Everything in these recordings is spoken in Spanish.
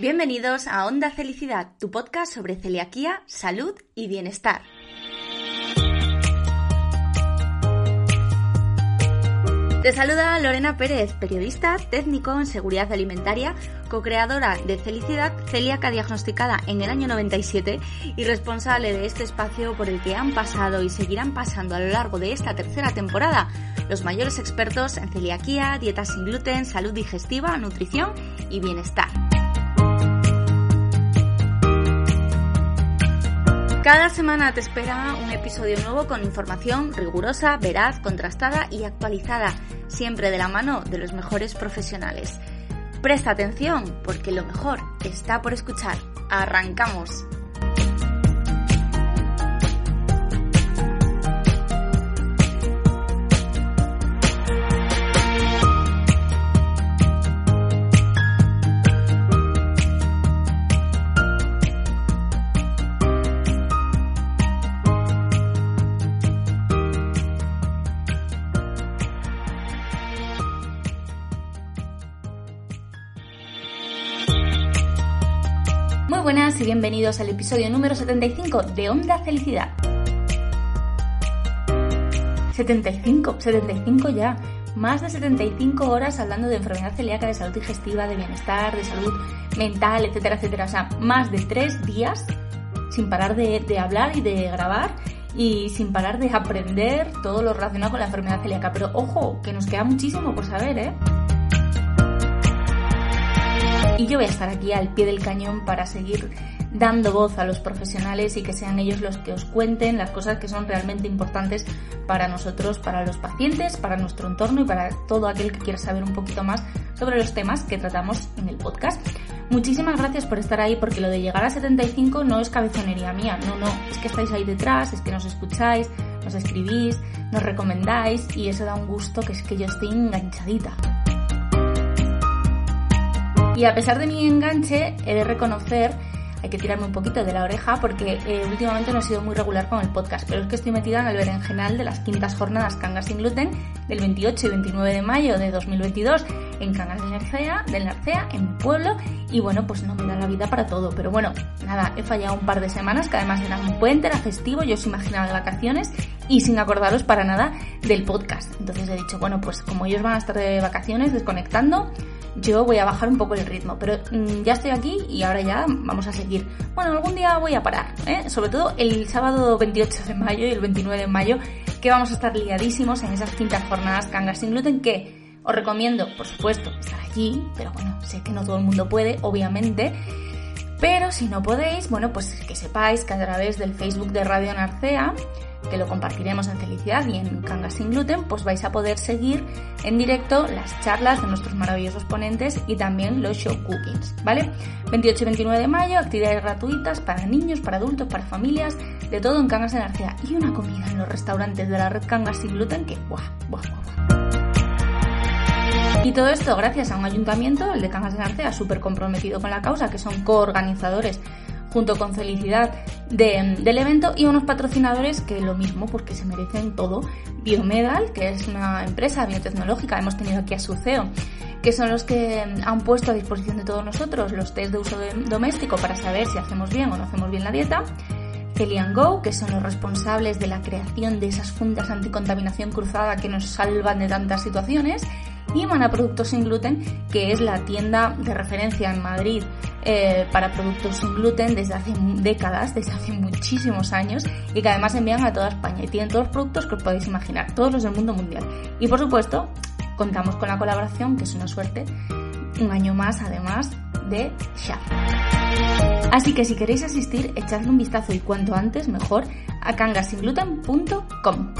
Bienvenidos a Onda Felicidad, tu podcast sobre celiaquía, salud y bienestar. Te saluda Lorena Pérez, periodista, técnico en seguridad alimentaria, co-creadora de Felicidad, celíaca diagnosticada en el año 97 y responsable de este espacio por el que han pasado y seguirán pasando a lo largo de esta tercera temporada los mayores expertos en celiaquía, dieta sin gluten, salud digestiva, nutrición y bienestar. Cada semana te espera un episodio nuevo con información rigurosa, veraz, contrastada y actualizada, siempre de la mano de los mejores profesionales. Presta atención, porque lo mejor está por escuchar. ¡Arrancamos! Buenas y bienvenidos al episodio número 75 de Onda Felicidad. 75, 75 ya. Más de 75 horas hablando de enfermedad celíaca, de salud digestiva, de bienestar, de salud mental, etcétera, etcétera. O sea, más de tres días sin parar de, de hablar y de grabar y sin parar de aprender todo lo relacionado con la enfermedad celíaca. Pero ojo, que nos queda muchísimo por saber, ¿eh? Y yo voy a estar aquí al pie del cañón para seguir dando voz a los profesionales y que sean ellos los que os cuenten las cosas que son realmente importantes para nosotros, para los pacientes, para nuestro entorno y para todo aquel que quiera saber un poquito más sobre los temas que tratamos en el podcast. Muchísimas gracias por estar ahí porque lo de llegar a 75 no es cabezonería mía, no, no, es que estáis ahí detrás, es que nos escucháis, nos escribís, nos recomendáis y eso da un gusto que es que yo estoy enganchadita. Y a pesar de mi enganche, he de reconocer, hay que tirarme un poquito de la oreja porque eh, últimamente no he sido muy regular con el podcast, pero es que estoy metida en el berenjenal de las quintas jornadas Cangas sin gluten del 28 y 29 de mayo de 2022 en Cangas de Narcea, del Narcea, en pueblo, y bueno, pues no me da la vida para todo, pero bueno, nada, he fallado un par de semanas, que además era un puente, era festivo, yo os imaginaba de vacaciones y sin acordaros para nada del podcast. Entonces he dicho, bueno, pues como ellos van a estar de vacaciones, desconectando, yo voy a bajar un poco el ritmo, pero mm, ya estoy aquí y ahora ya vamos a seguir. Bueno, algún día voy a parar, ¿eh? sobre todo el sábado 28 de mayo y el 29 de mayo, que vamos a estar liadísimos en esas quintas jornadas Cangas sin gluten que os recomiendo, por supuesto, estar allí, pero bueno, sé que no todo el mundo puede, obviamente. Pero si no podéis, bueno, pues que sepáis que a través del Facebook de Radio Narcea que lo compartiremos en Felicidad y en Cangas sin Gluten, pues vais a poder seguir en directo las charlas de nuestros maravillosos ponentes y también los show cookings, ¿vale? 28 y 29 de mayo, actividades gratuitas para niños, para adultos, para familias, de todo en Cangas de Narcea y una comida en los restaurantes de la red Cangas sin Gluten que, ¡buah, buah, buah, Y todo esto gracias a un ayuntamiento, el de Cangas de Narcea, súper comprometido con la causa, que son coorganizadores junto con Felicidad del evento y unos patrocinadores que lo mismo porque se merecen todo. Biomedal, que es una empresa biotecnológica, hemos tenido aquí a su CEO, que son los que han puesto a disposición de todos nosotros los test de uso doméstico para saber si hacemos bien o no hacemos bien la dieta. Celian Go, que son los responsables de la creación de esas fundas anticontaminación cruzada que nos salvan de tantas situaciones y Mana Productos Sin Gluten, que es la tienda de referencia en Madrid eh, para productos sin gluten desde hace décadas, desde hace muchísimos años y que además envían a toda España y tienen todos los productos que os podéis imaginar, todos los del mundo mundial. Y por supuesto, contamos con la colaboración, que es una suerte, un año más además de Sharp. Así que si queréis asistir, echadle un vistazo y cuanto antes mejor a cangasingluten.com.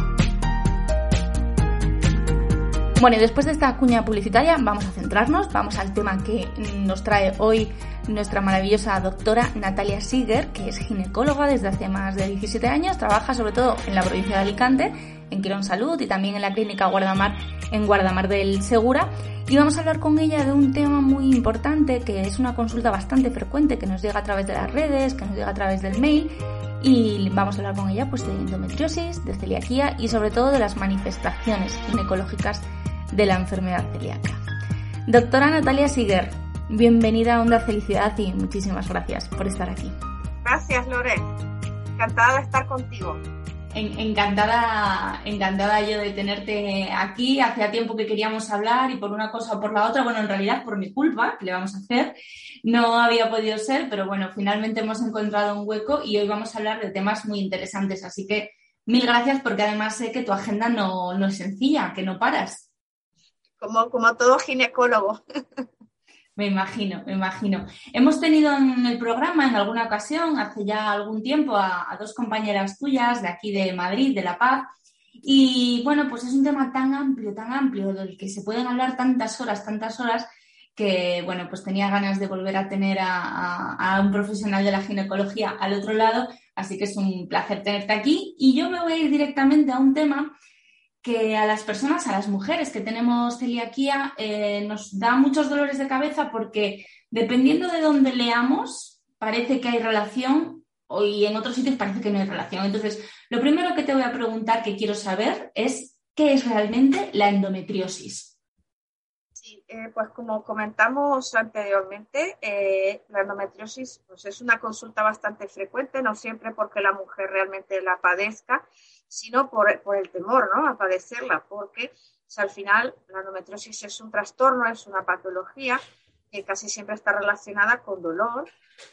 Bueno, y después de esta cuña publicitaria vamos a centrarnos, vamos al tema que nos trae hoy nuestra maravillosa doctora Natalia Siger, que es ginecóloga desde hace más de 17 años, trabaja sobre todo en la provincia de Alicante, en Quirón Salud y también en la clínica Guardamar en Guardamar del Segura. Y vamos a hablar con ella de un tema muy importante, que es una consulta bastante frecuente que nos llega a través de las redes, que nos llega a través del mail y vamos a hablar con ella pues de endometriosis, de celiaquía y sobre todo de las manifestaciones ginecológicas de la enfermedad celíaca. Doctora Natalia Siger, bienvenida a Onda Felicidad y muchísimas gracias por estar aquí. Gracias, Lore. Encantada de estar contigo. Encantada, encantada yo de tenerte aquí. Hacía tiempo que queríamos hablar y por una cosa o por la otra, bueno, en realidad por mi culpa, que le vamos a hacer, no había podido ser, pero bueno, finalmente hemos encontrado un hueco y hoy vamos a hablar de temas muy interesantes. Así que mil gracias porque además sé que tu agenda no, no es sencilla, que no paras. Como, como todo ginecólogo. Me imagino, me imagino. Hemos tenido en el programa en alguna ocasión, hace ya algún tiempo, a, dos compañeras tuyas de aquí de Madrid, de La Paz. Y bueno, pues es un tema tan amplio, tan amplio, del que se pueden hablar tantas horas, tantas horas, que bueno, pues tenía ganas de volver a tener a, un profesional de la ginecología al otro lado. Así que es un placer tenerte aquí. Y yo me voy a ir directamente a un tema que a las personas, a las mujeres que tenemos celiaquía, eh, nos da muchos dolores de cabeza porque dependiendo de dónde leamos, parece que hay relación y en otros sitios parece que no hay relación. Entonces, lo primero que te voy a preguntar, que quiero saber, es qué es realmente la endometriosis. Sí, eh, pues como comentamos anteriormente, eh, la endometriosis pues es una consulta bastante frecuente, no siempre porque la mujer realmente la padezca, sino por, el temor ¿no? a padecerla, porque al final la endometriosis es un trastorno, es una patología que casi siempre está relacionada con dolor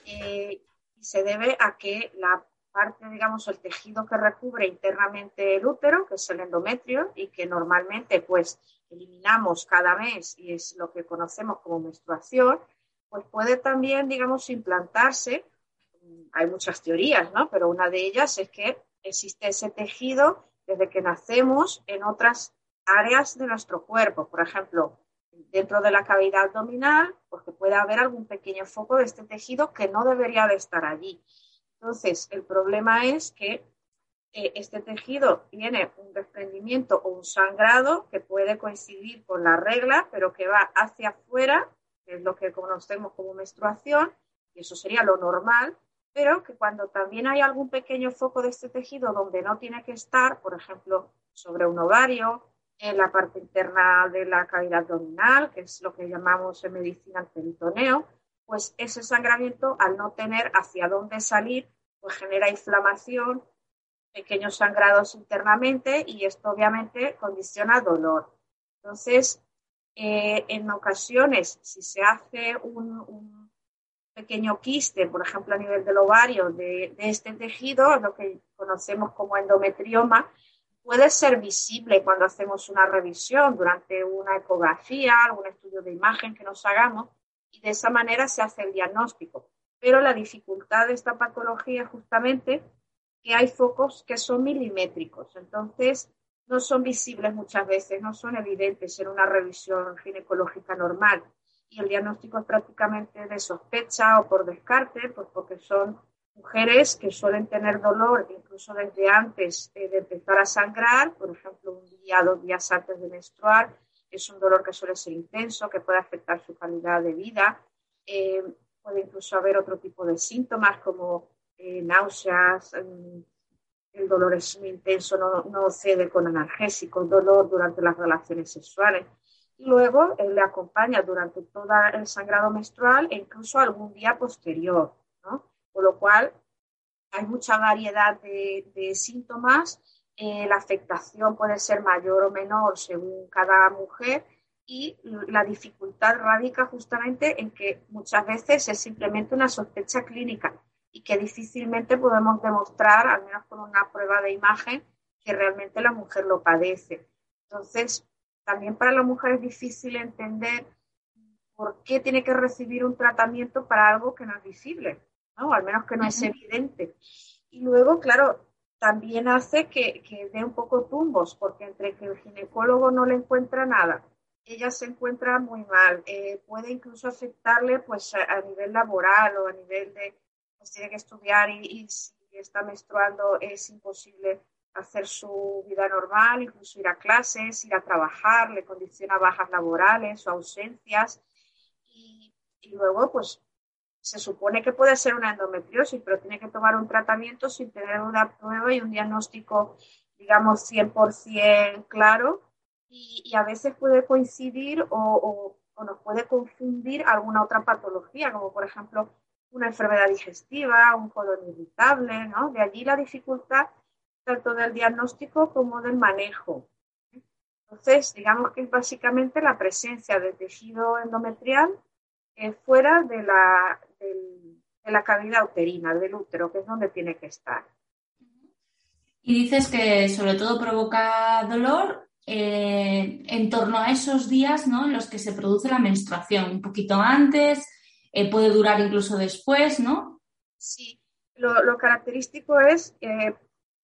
eh, y se debe a que la parte, digamos, el tejido que recubre internamente el útero, que es el endometrio, y que normalmente pues eliminamos cada mes y es lo que conocemos como menstruación, pues puede también, digamos, implantarse. Hay muchas teorías, ¿no? Pero una de ellas es que existe ese tejido desde que nacemos en otras áreas de nuestro cuerpo. Por ejemplo, dentro de la cavidad abdominal, porque puede haber algún pequeño foco de este tejido que no debería de estar allí. Entonces, el problema es que eh, este tejido tiene un desprendimiento o un sangrado que puede coincidir con la regla, pero que va hacia afuera, que es lo que conocemos como menstruación, y eso sería lo normal, pero que cuando también hay algún pequeño foco de este tejido donde no tiene que estar, por ejemplo, sobre un ovario, en la parte interna de la cavidad abdominal, que es lo que llamamos en medicina el peritoneo, pues ese sangramiento, al no tener hacia dónde salir, pues genera inflamación, pequeños sangrados internamente y esto obviamente condiciona dolor. Entonces, eh, en ocasiones, si se hace un pequeño quiste, por ejemplo, a nivel del ovario de, este tejido, lo que conocemos como endometrioma, puede ser visible cuando hacemos una revisión durante una ecografía, algún estudio de imagen que nos hagamos, y de esa manera se hace el diagnóstico. Pero la dificultad de esta patología es justamente que hay focos que son milimétricos, entonces no son visibles muchas veces, no son evidentes en una revisión ginecológica normal y el diagnóstico es prácticamente de sospecha o por descarte, pues porque son mujeres que suelen tener dolor incluso desde antes de empezar a sangrar, por ejemplo, un día, dos días antes de menstruar, es un dolor que suele ser intenso, que puede afectar su calidad de vida. Eh, puede incluso haber otro tipo de síntomas como eh, náuseas, mm, el dolor es muy intenso, no, no cede con analgésicos, dolor durante las relaciones sexuales y luego él le acompaña durante todo el sangrado menstrual e incluso algún día posterior, ¿no? Con lo cual hay mucha variedad de, síntomas, eh, la afectación puede ser mayor o menor según cada mujer y la dificultad radica justamente en que muchas veces es simplemente una sospecha clínica y que difícilmente podemos demostrar, al menos con una prueba de imagen, que realmente la mujer lo padece. Entonces, también para la mujer es difícil entender por qué tiene que recibir un tratamiento para algo que no es visible, ¿no? al menos que no es evidente. Y luego, claro, también hace que, dé un poco tumbos, porque entre que el ginecólogo no le encuentra nada, ella se encuentra muy mal, eh, puede incluso afectarle pues a, nivel laboral o a nivel de, pues tiene que estudiar y, y si está menstruando es imposible hacer su vida normal, incluso ir a clases, ir a trabajar, le condiciona bajas laborales o ausencias. Y, luego, pues, se supone que puede ser una endometriosis, pero tiene que tomar un tratamiento sin tener una prueba y un diagnóstico, digamos, 100% claro. Y, a veces puede coincidir o, o nos puede confundir alguna otra patología, como por ejemplo una enfermedad digestiva, un colon irritable, ¿no? De allí la dificultad tanto del diagnóstico como del manejo. Entonces, digamos que es básicamente la presencia de tejido endometrial eh, fuera de la, de la cavidad uterina, del útero, que es donde tiene que estar. Y dices que sobre todo provoca dolor eh, en torno a esos días ¿no? en los que se produce la menstruación, un poquito antes, eh, puede durar incluso después, ¿no? Sí, lo, lo característico es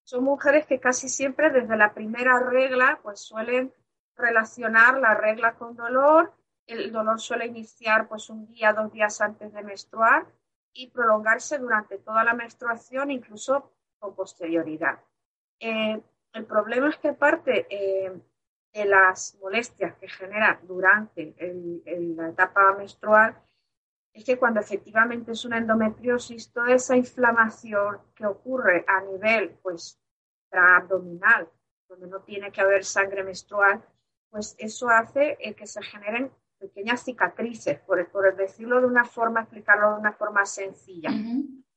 son mujeres que casi siempre desde la primera regla pues suelen relacionar la regla con dolor. El dolor suele iniciar pues un día, dos días antes de menstruar y prolongarse durante toda la menstruación, incluso con posterioridad. Eh, el problema es que aparte eh, de las molestias que genera durante la etapa menstrual, es que cuando efectivamente es una endometriosis, toda esa inflamación que ocurre a nivel pues abdominal, donde no tiene que haber sangre menstrual, pues eso hace eh, que se generen pequeñas cicatrices, por, por, decirlo de una forma, explicarlo de una forma sencilla.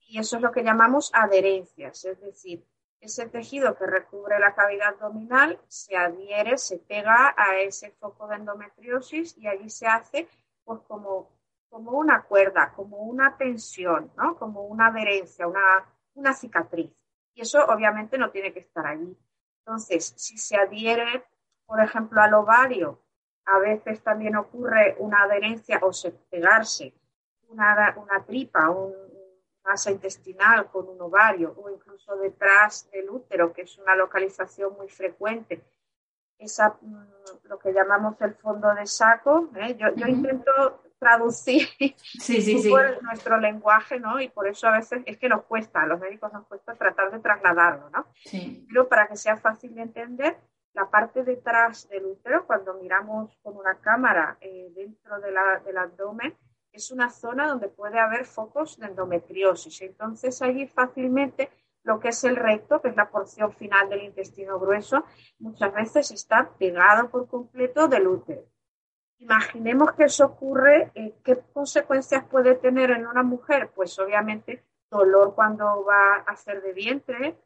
Y eso es lo que llamamos adherencias, es decir, ese tejido que recubre la cavidad abdominal se adhiere, se pega a ese foco de endometriosis y allí se hace pues como como una cuerda, como una tensión, ¿no? como una adherencia, una, una cicatriz. Y eso obviamente no tiene que estar allí. Entonces, si se adhiere, por ejemplo, al ovario, a veces también ocurre una adherencia o se pegarse una, una tripa, un, masa intestinal con un ovario o incluso detrás del útero, que es una localización muy frecuente. Esa, mm, lo que llamamos el fondo de saco. ¿eh? Yo, yo intento traducir nuestro lenguaje, ¿no? Y por eso a veces es que nos cuesta, a los médicos nos cuesta tratar de trasladarlo, ¿no? Pero para que sea fácil de entender, la parte detrás del útero, cuando miramos con una cámara eh, dentro de la, del abdomen, es una zona donde puede haber focos de endometriosis. Entonces allí fácilmente lo que es el recto, que es la porción final del intestino grueso, muchas veces está pegado por completo del útero. Imaginemos que eso ocurre, eh, ¿qué consecuencias puede tener en una mujer? Pues obviamente dolor cuando va a hacer de vientre,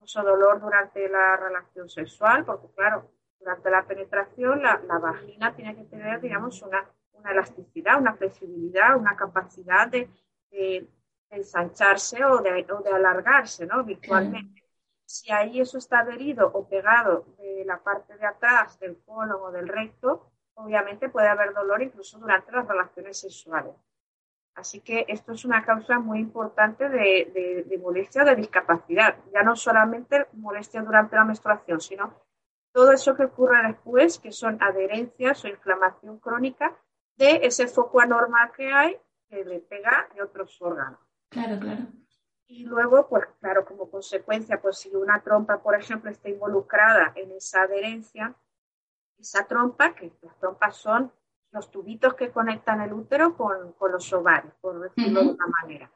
o dolor durante la relación sexual, porque claro, durante la penetración la, vagina tiene que tener, digamos, una, elasticidad, una flexibilidad, una capacidad de, ensancharse o de, o de, alargarse, ¿no? Virtualmente. Si ahí eso está adherido o pegado de la parte de atrás del colon o del recto, obviamente puede haber dolor incluso durante las relaciones sexuales. Así que esto es una causa muy importante de, de, molestia o de discapacidad. Ya no solamente molestia durante la menstruación, sino todo eso que ocurre después, que son adherencias o inflamación crónica de ese foco anormal que hay que le pega de otros órganos. Claro, claro. Y luego, pues claro, como consecuencia, pues si una trompa, por ejemplo, está involucrada en esa adherencia, esa trompa, que las trompas son los tubitos que conectan el útero con, los ovarios, por decirlo de una manera.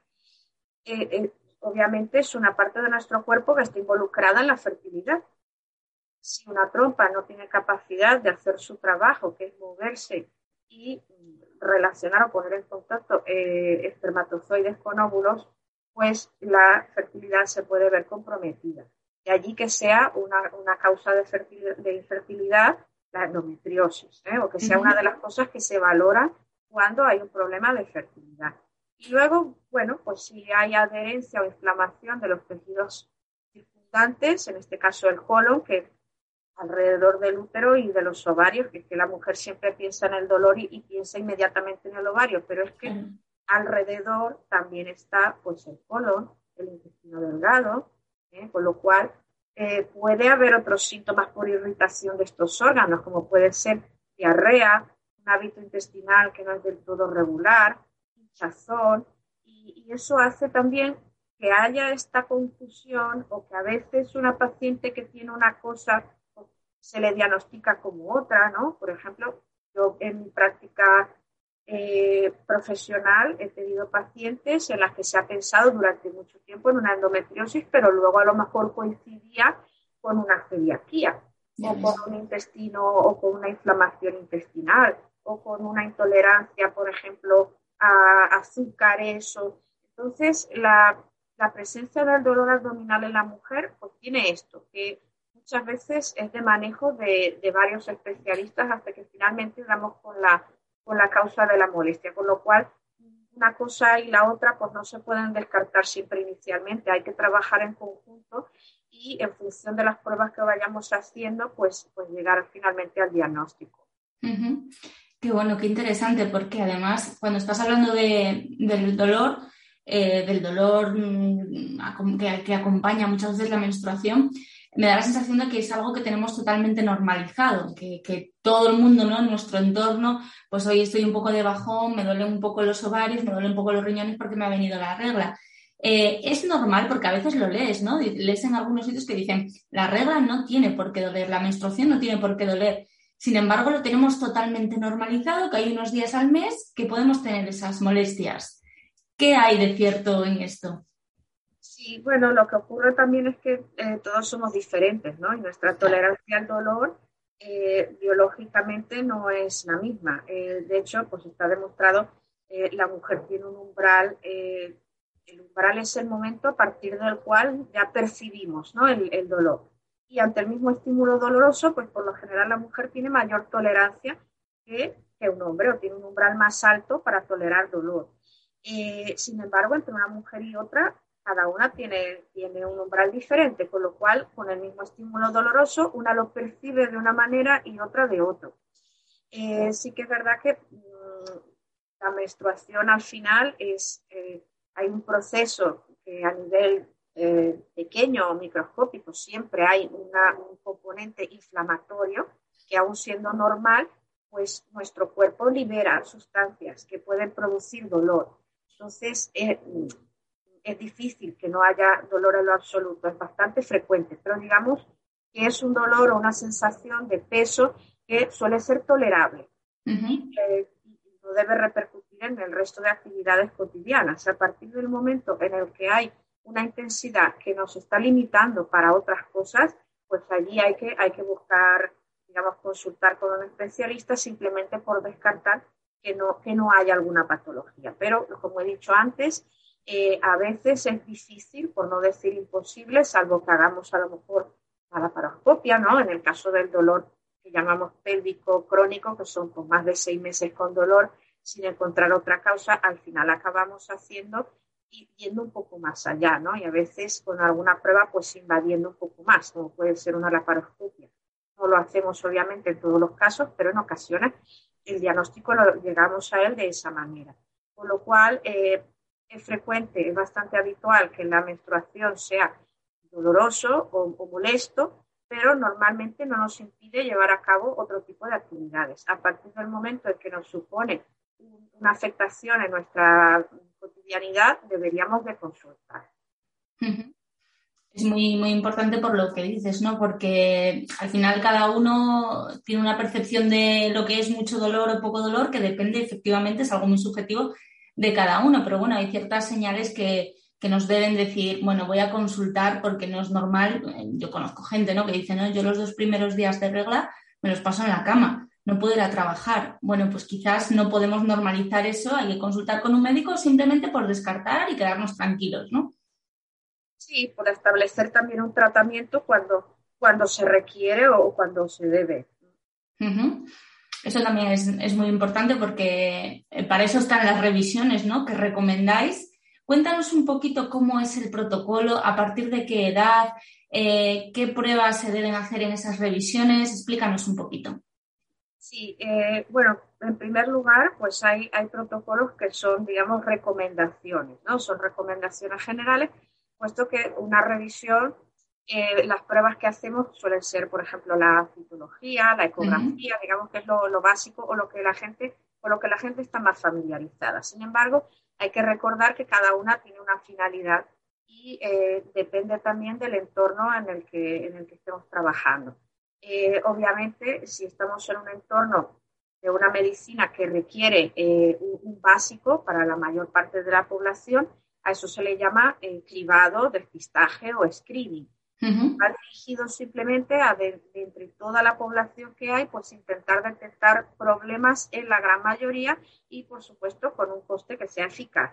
Eh, eh, obviamente es una parte de nuestro cuerpo que está involucrada en la fertilidad. Si una trompa no tiene capacidad de hacer su trabajo, que es moverse y relacionar o poner en contacto eh, espermatozoides con óvulos, pues la fertilidad se puede ver comprometida. De allí que sea una, causa de, de infertilidad la endometriosis, ¿eh? o que sea una de las cosas que se valora cuando hay un problema de fertilidad. Y luego, bueno, pues si hay adherencia o inflamación de los tejidos circundantes, en este caso el colon, que alrededor del útero y de los ovarios, que es que la mujer siempre piensa en el dolor y, piensa inmediatamente en el ovario, pero es que alrededor también está pues el colon, el intestino delgado, ¿eh? con lo cual eh, puede haber otros síntomas por irritación de estos órganos, como puede ser diarrea, un hábito intestinal que no es del todo regular, hinchazón, y, y eso hace también que haya esta confusión o que a veces una paciente que tiene una cosa se le diagnostica como otra, ¿no? Por ejemplo, yo en mi práctica eh, profesional he tenido pacientes en las que se ha pensado durante mucho tiempo en una endometriosis, pero luego a lo mejor coincidía con una celiaquía o con un intestino o con una inflamación intestinal o con una intolerancia, por ejemplo, a azúcares. O... Entonces, la, la presencia del dolor abdominal en la mujer pues tiene esto, que muchas veces es de manejo de, de varios especialistas hasta que finalmente damos con la con la causa de la molestia, con lo cual una cosa y la otra pues no se pueden descartar siempre inicialmente, hay que trabajar en conjunto y en función de las pruebas que vayamos haciendo, pues, pues llegar finalmente al diagnóstico. Qué bueno, qué interesante, porque además cuando estás hablando de, del dolor, eh, del dolor mm, que, acompaña muchas veces la menstruación, me da la sensación de que es algo que tenemos totalmente normalizado, que, que, todo el mundo, ¿no? En nuestro entorno, pues hoy estoy un poco de bajón, me duelen un poco los ovarios, me duelen un poco los riñones porque me ha venido la regla. Eh, es normal porque a veces lo lees, ¿no? Lees en algunos sitios que dicen, la regla no tiene por qué doler, la menstruación no tiene por qué doler. Sin embargo, lo tenemos totalmente normalizado, que hay unos días al mes que podemos tener esas molestias. ¿Qué hay de cierto en esto? Sí, bueno, lo que ocurre también es que eh, todos somos diferentes, ¿no? Y nuestra tolerancia al dolor eh, biológicamente no es la misma. Eh, de hecho, pues está demostrado, eh, la mujer tiene un umbral, eh, el umbral es el momento a partir del cual ya percibimos, ¿no? El, el, dolor. Y ante el mismo estímulo doloroso, pues por lo general la mujer tiene mayor tolerancia que, que un hombre o tiene un umbral más alto para tolerar dolor. sin embargo, entre una mujer y otra cada una tiene, tiene un umbral diferente, con lo cual, con el mismo estímulo doloroso, una lo percibe de una manera y otra de otro. Eh, sí que es verdad que mmm, la menstruación al final es, eh, hay un proceso que a nivel eh, pequeño o microscópico siempre hay un componente inflamatorio que aún siendo normal, pues nuestro cuerpo libera sustancias que pueden producir dolor. Entonces, eh, es difícil que no haya dolor en lo absoluto, es bastante frecuente, pero digamos que es un dolor o una sensación de peso que suele ser tolerable uh -huh. eh, y no debe repercutir en el resto de actividades cotidianas. A partir del momento en el que hay una intensidad que nos está limitando para otras cosas, pues allí hay que, hay que buscar, digamos, consultar con un especialista simplemente por descartar que no, que no haya alguna patología. Pero, como he dicho antes, eh, a veces es difícil, por no decir imposible, salvo que hagamos a lo mejor la laparoscopia, ¿no? En el caso del dolor que llamamos pélvico crónico, que son por más de seis meses con dolor, sin encontrar otra causa, al final acabamos haciendo y yendo un poco más allá, ¿no? Y a veces con alguna prueba, pues invadiendo un poco más, como puede ser una laparoscopia. No lo hacemos obviamente en todos los casos, pero en ocasiones el diagnóstico lo llegamos a él de esa manera. Con lo cual, eh, es frecuente, es bastante habitual que la menstruación sea doloroso o, molesto, pero normalmente no nos impide llevar a cabo otro tipo de actividades. A partir del momento en que nos supone una afectación en nuestra cotidianidad, deberíamos de consultar. Es muy, muy importante por lo que dices, ¿no? Porque al final cada uno tiene una percepción de lo que es mucho dolor o poco dolor que depende, efectivamente, es algo muy subjetivo de cada uno, pero bueno, hay ciertas señales que, que, nos deben decir, bueno, voy a consultar porque no es normal. Yo conozco gente, ¿no? Que dice, no, yo los dos primeros días de regla me los paso en la cama, no puedo ir a trabajar. Bueno, pues quizás no podemos normalizar eso, hay que consultar con un médico simplemente por descartar y quedarnos tranquilos, ¿no? Sí, por establecer también un tratamiento cuando, cuando se requiere o cuando se debe. Uh -huh. Eso también es, es, muy importante porque eh, para eso están las revisiones ¿no? que recomendáis. Cuéntanos un poquito cómo es el protocolo, a partir de qué edad, eh, qué pruebas se deben hacer en esas revisiones. Explícanos un poquito. Sí, eh, bueno, en primer lugar, pues hay, hay protocolos que son, digamos, recomendaciones, ¿no? Son recomendaciones generales puesto que una revisión, eh, las pruebas que hacemos suelen ser, por ejemplo, la citología, la ecografía, digamos que es lo, básico o lo que la gente, con lo que la gente está más familiarizada. Sin embargo, hay que recordar que cada una tiene una finalidad y eh, depende también del entorno en el que, en el que estemos trabajando. Eh, obviamente, si estamos en un entorno de una medicina que requiere eh, un, básico para la mayor parte de la población, a eso se le llama cribado, despistaje o screening. Va dirigido simplemente a entre toda la población que hay, pues intentar detectar problemas en la gran mayoría y, por supuesto, con un coste que sea eficaz.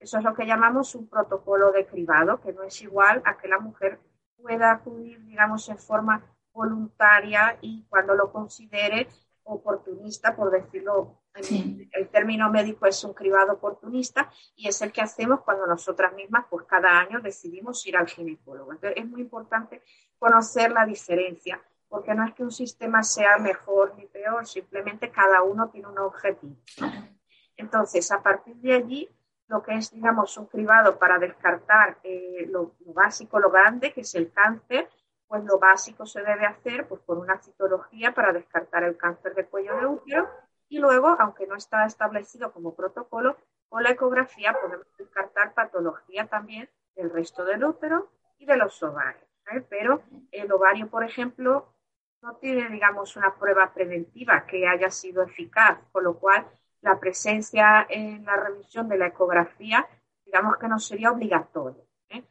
Eso es lo que llamamos un protocolo de cribado, que no es igual a que la mujer pueda acudir, digamos, en forma voluntaria y cuando lo considere oportunista, por decirlo, el término médico es un cribado oportunista y es el que hacemos cuando nosotras mismas, pues cada año decidimos ir al ginecólogo. Entonces, es muy importante conocer la diferencia, porque no es que un sistema sea mejor ni peor, simplemente cada uno tiene un objetivo. Entonces, a partir de allí, lo que es, digamos, un cribado para descartar eh, lo, básico, lo grande, que es el cáncer, pues lo básico se debe hacer pues, por una citología para descartar el cáncer de cuello de útero y luego, aunque no está establecido como protocolo, con la ecografía podemos descartar patología también del resto del útero y de los ovarios. ¿eh? Pero el ovario, por ejemplo, no tiene, digamos, una prueba preventiva que haya sido eficaz, con lo cual la presencia en la revisión de la ecografía, digamos que no sería obligatorio. ¿Eh?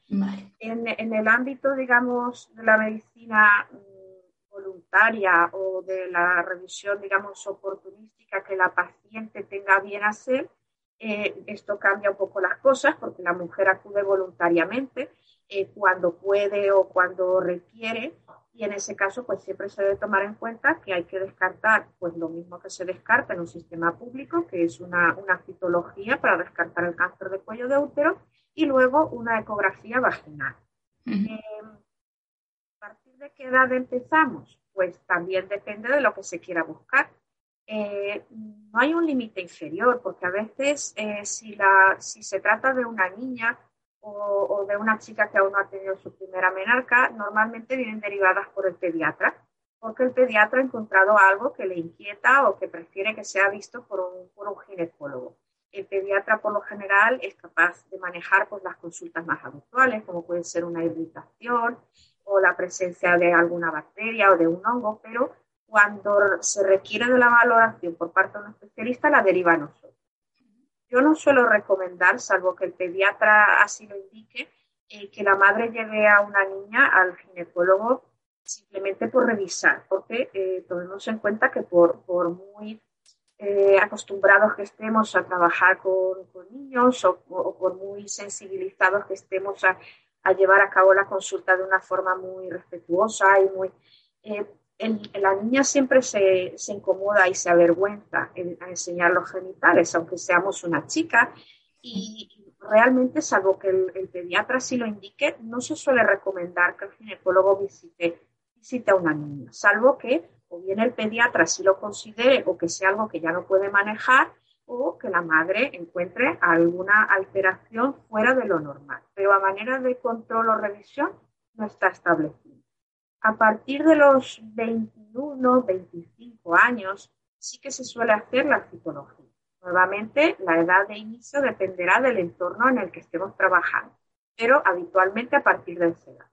En, el ámbito, digamos, de la medicina mm, voluntaria o de la revisión, digamos, oportunística que la paciente tenga bien hacer, eh, esto cambia un poco las cosas porque la mujer acude voluntariamente eh, cuando puede o cuando requiere y en ese caso pues siempre se debe tomar en cuenta que hay que descartar pues lo mismo que se descarta en un sistema público que es una, una citología para descartar el cáncer de cuello de útero y luego una ecografía vaginal. Eh, ¿A partir de qué edad empezamos? Pues también depende de lo que se quiera buscar. Eh, no hay un límite inferior, porque a veces si, la, si se trata de una niña, o, de una chica que aún no ha tenido su primera menarca, normalmente vienen derivadas por el pediatra, porque el pediatra ha encontrado algo que le inquieta o que prefiere que sea visto por un, por un ginecólogo. El pediatra, por lo general, es capaz de manejar pues, las consultas más habituales, como puede ser una irritación o la presencia de alguna bacteria o de un hongo, pero cuando se requiere de la valoración por parte de un especialista, la deriva a nosotros. Yo no suelo recomendar, salvo que el pediatra así lo indique, eh, que la madre lleve a una niña al ginecólogo simplemente por revisar, porque eh, tomemos en cuenta que por, por muy eh, acostumbrados que estemos a trabajar con, niños o, por muy sensibilizados que estemos a, llevar a cabo la consulta de una forma muy respetuosa y muy la niña siempre se, incomoda y se avergüenza en, a enseñar los genitales, aunque seamos una chica, y realmente, salvo que el, pediatra sí lo indique, no se suele recomendar que el ginecólogo visite, visite a una niña, salvo que o bien el pediatra sí lo considere o que sea algo que ya no puede manejar o que la madre encuentre alguna alteración fuera de lo normal. Pero a manera de control o revisión no está establecido. A partir de los 21, 25 años, sí que se suele hacer la citología. Nuevamente, la edad de inicio dependerá del entorno en el que estemos trabajando, pero habitualmente a partir de esa edad.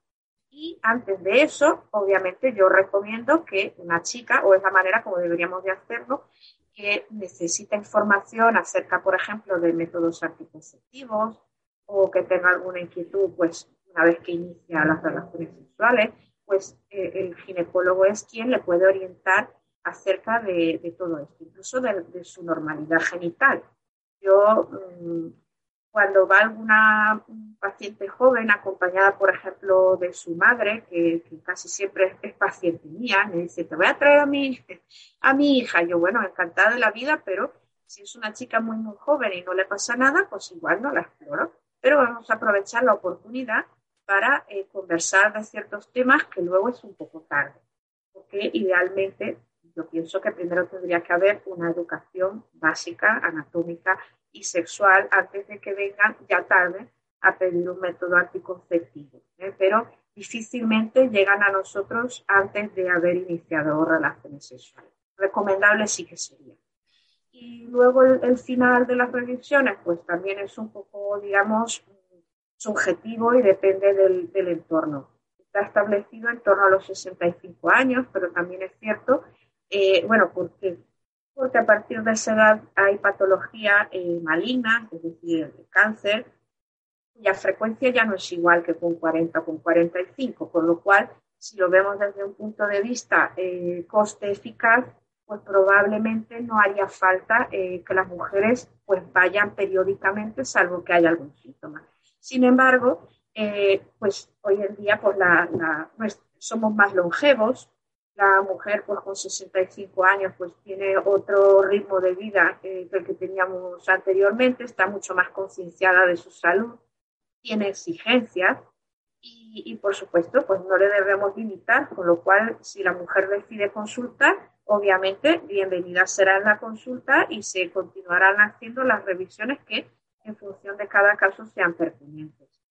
Y antes de eso, obviamente, yo recomiendo que una chica, o es la manera como deberíamos de hacerlo, que necesita información acerca, por ejemplo, de métodos anticonceptivos o que tenga alguna inquietud, pues una vez que inicia las relaciones sexuales, pues eh, el ginecólogo es quien le puede orientar acerca de, todo esto, incluso de, su normalidad genital. Yo, mm, cuando va alguna paciente joven acompañada, por ejemplo, de su madre, que, casi siempre es, paciente mía, me dice, te voy a traer a mi, a mi hija. Yo, bueno, encantada de la vida, pero si es una chica muy, muy joven y no le pasa nada, pues igual no la exploro. Pero vamos a aprovechar la oportunidad para eh, conversar de ciertos temas que luego es un poco tarde. Porque idealmente yo pienso que primero tendría que haber una educación básica, anatómica y sexual antes de que vengan ya tarde a pedir un método anticonceptivo, ¿eh? pero difícilmente llegan a nosotros antes de haber iniciado relaciones sexuales. Recomendable sí que sería. Y luego el, final de las revisiones, pues también es un poco, digamos, subjetivo y depende del, del entorno. Está establecido en torno a los 65 años, pero también es cierto, eh, bueno, porque, porque a partir de esa edad hay patología eh, maligna, es decir, cáncer, cuya frecuencia ya no es igual que con 40 o con 45, con lo cual, si lo vemos desde un punto de vista eh, coste-eficaz, pues probablemente no haría falta eh, que las mujeres pues vayan periódicamente, salvo que haya algún síntoma. Sin embargo, eh, pues hoy en día pues la, pues, somos más longevos, la mujer pues con 65 años pues tiene otro ritmo de vida que el que teníamos anteriormente, está mucho más concienciada de su salud, tiene exigencias y, por supuesto pues no le debemos limitar, con lo cual si la mujer decide consultar, obviamente, bienvenida será en la consulta y se continuarán haciendo las revisiones que en función de cada caso sean pertinentes.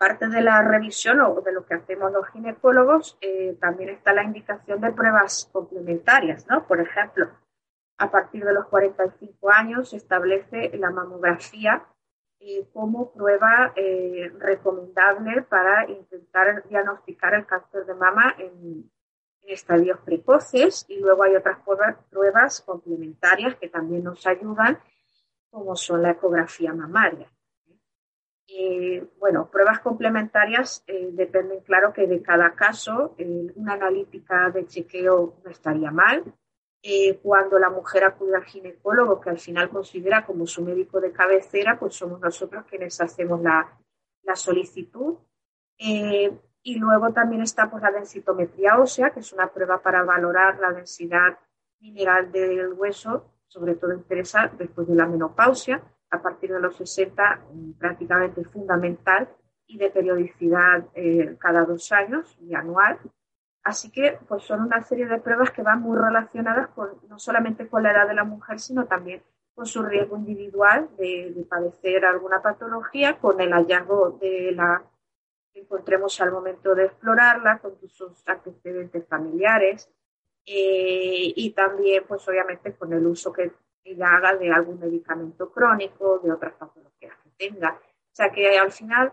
Parte de la revisión o de lo que hacemos los ginecólogos eh, también está la indicación de pruebas complementarias, ¿no? Por ejemplo, a partir de los 45 años se establece la mamografía eh, como prueba eh, recomendable para intentar diagnosticar el cáncer de mama en, estadios precoces y luego hay otras pruebas, complementarias que también nos ayudan, como son la ecografía mamaria. Eh, bueno, pruebas complementarias eh, dependen, claro, que de cada caso. Eh, una analítica de chequeo no estaría mal. cuando la mujer acude al ginecólogo, que al final considera como su médico de cabecera, pues somos nosotros quienes hacemos la, la solicitud. Y luego también está pues, la densitometría ósea, que es una prueba para valorar la densidad mineral del hueso, sobre todo interesa después de la menopausia, a partir de los 60 mm, prácticamente fundamental y de periodicidad eh, cada dos años y anual. Así que pues son una serie de pruebas que van muy relacionadas con, no solamente con la edad de la mujer, sino también con su riesgo individual de, de padecer alguna patología, con el hallazgo de la encontremos al momento de explorarla con sus antecedentes familiares eh, y también, pues obviamente, con el uso que ella haga de algún medicamento crónico, de otras patologías que tenga. O sea que al final,